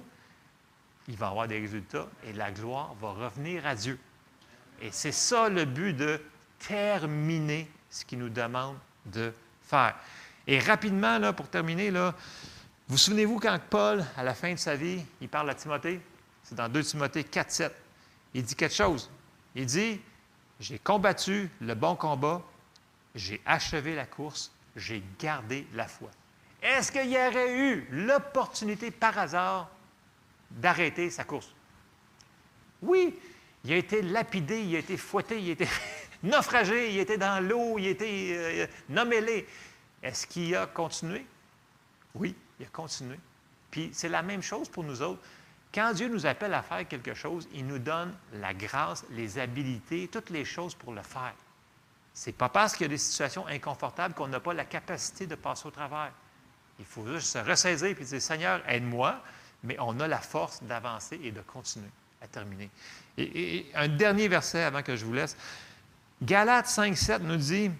il va avoir des résultats et la gloire va revenir à Dieu. Et c'est ça le but de terminer ce qu'il nous demande de faire. Et rapidement, là, pour terminer, là, vous souvenez-vous quand Paul, à la fin de sa vie, il parle à Timothée? C'est dans 2 Timothée 4, 7 il dit quelque chose. Il dit, j'ai combattu le bon combat, j'ai achevé la course, j'ai gardé la foi. Est-ce qu'il y aurait eu l'opportunité par hasard d'arrêter sa course? Oui, il a été lapidé, il a été fouetté, il a été naufragé, il était dans l'eau, il a été euh, nommé Est-ce qu'il a continué? Oui, il a continué. Puis c'est la même chose pour nous autres. Quand Dieu nous appelle à faire quelque chose, il nous donne la grâce, les habilités, toutes les choses pour le faire. Ce n'est pas parce qu'il y a des situations inconfortables qu'on n'a pas la capacité de passer au travers. Il faut juste se ressaisir et dire Seigneur, aide-moi, mais on a la force d'avancer et de continuer à terminer. Et, et, un dernier verset avant que je vous laisse. Galates 5, 7 nous dit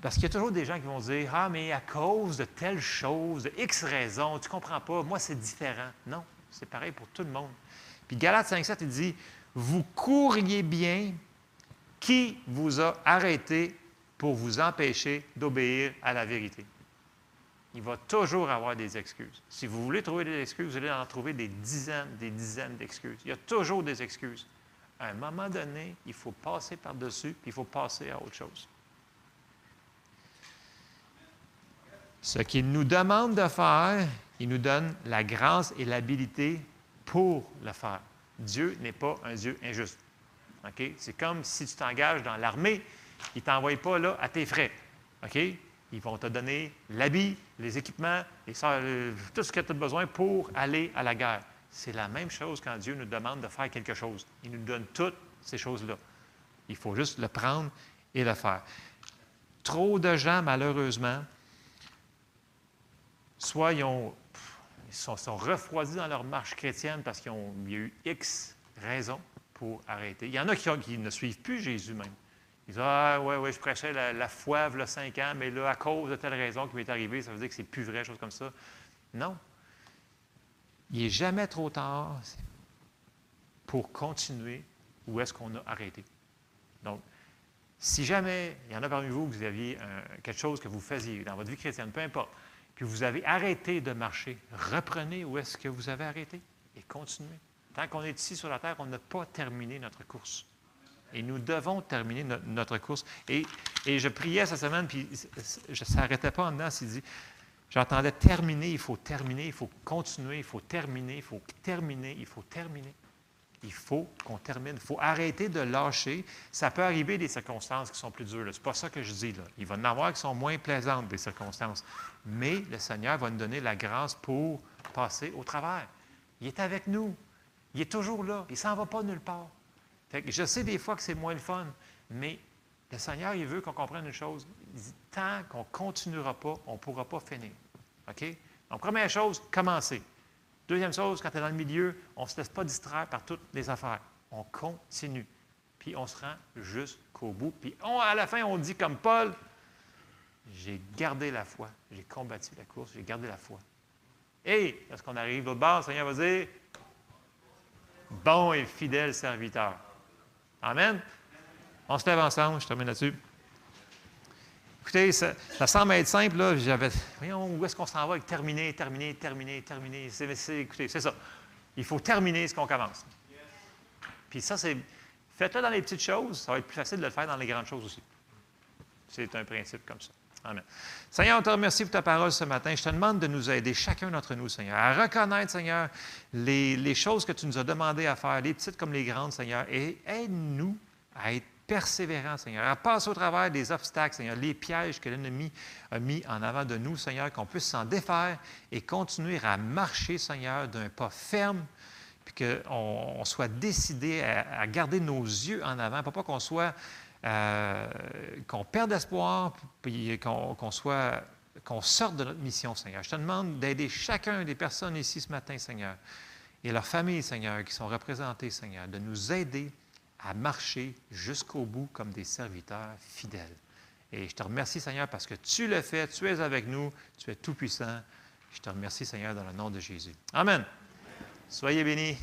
parce qu'il y a toujours des gens qui vont dire Ah, mais à cause de telle chose, de X raison, tu ne comprends pas, moi c'est différent. Non, c'est pareil pour tout le monde. Puis Galates 5,7, il dit Vous courriez bien, qui vous a arrêté pour vous empêcher d'obéir à la vérité? Il va toujours avoir des excuses. Si vous voulez trouver des excuses, vous allez en trouver des dizaines, des dizaines d'excuses. Il y a toujours des excuses. À un moment donné, il faut passer par-dessus, puis il faut passer à autre chose. Ce qu'il nous demande de faire, il nous donne la grâce et l'habilité pour le faire. Dieu n'est pas un Dieu injuste. C'est comme si tu t'engages dans l'armée, ils ne t'envoient pas là à tes frais. Ils vont te donner l'habit, les équipements, euh, tout ce que tu as besoin pour aller à la guerre. C'est la même chose quand Dieu nous demande de faire quelque chose. Il nous donne toutes ces choses-là. Il faut juste le prendre et le faire. Trop de gens, malheureusement, soit ils, sont, refroidis dans leur marche chrétienne parce qu'il y a eu X raisons pour arrêter. Il y en a qui, ne suivent plus Jésus même. Ils disent Ah, ouais, ouais, je prêchais la, foi il cinq ans, mais là, à cause de telle raison qui m'est arrivée, ça veut dire que c'est plus vrai, chose comme ça. Non. Il n'est jamais trop tard pour continuer où est-ce qu'on a arrêté. Donc, si jamais il y en a parmi vous, vous aviez quelque chose que vous faisiez dans votre vie chrétienne, peu importe, puis vous avez arrêté de marcher, reprenez où est-ce que vous avez arrêté et continuez. Tant qu'on est ici sur la terre, on n'a pas terminé notre course. Et nous devons terminer notre course. Et, je priais cette semaine, puis je ne s'arrêtais pas en dedans, dit, j'entendais terminer, il faut terminer, il faut continuer, il faut terminer, il faut terminer, il faut terminer. Il faut qu'on termine. Il faut arrêter de lâcher. Ça peut arriver des circonstances qui sont plus dures. Ce n'est pas ça que je dis. Là. Il va en avoir qui sont moins plaisantes, des circonstances. Mais le Seigneur va nous donner la grâce pour passer au travers. Il est avec nous. Il est toujours là. Il ne s'en va pas nulle part. je sais des fois que c'est moins le fun, mais le Seigneur, il veut qu'on comprenne une chose. tant qu'on ne continuera pas, on ne pourra pas finir. OK? Donc, première chose, commencer. Deuxième chose, quand tu es dans le milieu, on ne se laisse pas distraire par toutes les affaires. On continue. Puis on se rend jusqu'au bout. Puis à la fin, on dit comme Paul, j'ai gardé la foi, j'ai combattu la course, j'ai gardé la foi. Et lorsqu'on arrive au bord, le Seigneur va dire, bon et fidèle serviteur. Amen. On se lève ensemble, je termine là-dessus. Écoutez, ça, semble être simple, là. J'avais, voyons, où est-ce qu'on s'en va avec terminer, terminer, terminer, terminer? Écoutez, c'est ça. Il faut terminer ce qu'on commence. Puis ça, c'est. Faites-le dans les petites choses, ça va être plus facile de le faire dans les grandes choses aussi. C'est un principe comme ça. Amen. Seigneur, on te remercie pour ta parole ce matin. Je te demande de nous aider, chacun d'entre nous, Seigneur, à reconnaître, Seigneur, les, les choses que tu nous as demandé à faire, les petites comme les grandes, Seigneur, et aide-nous à être persévérants, Seigneur, à passer au travers des obstacles, Seigneur, les pièges que l'ennemi a mis en avant de nous, Seigneur, qu'on puisse s'en défaire et continuer à marcher, Seigneur, d'un pas ferme, puis qu'on soit décidé à, garder nos yeux en avant, pas qu'on soit euh, qu'on perde espoir, puis qu'on soit qu'on sorte de notre mission, Seigneur. Je te demande d'aider chacun des personnes ici ce matin, Seigneur, et leurs familles, Seigneur, qui sont représentées, Seigneur, de nous aider à marcher jusqu'au bout comme des serviteurs fidèles. Et je te remercie, Seigneur, parce que tu le fais, tu es avec nous, tu es tout-puissant. Je te remercie, Seigneur, dans le nom de Jésus. Amen. Soyez bénis.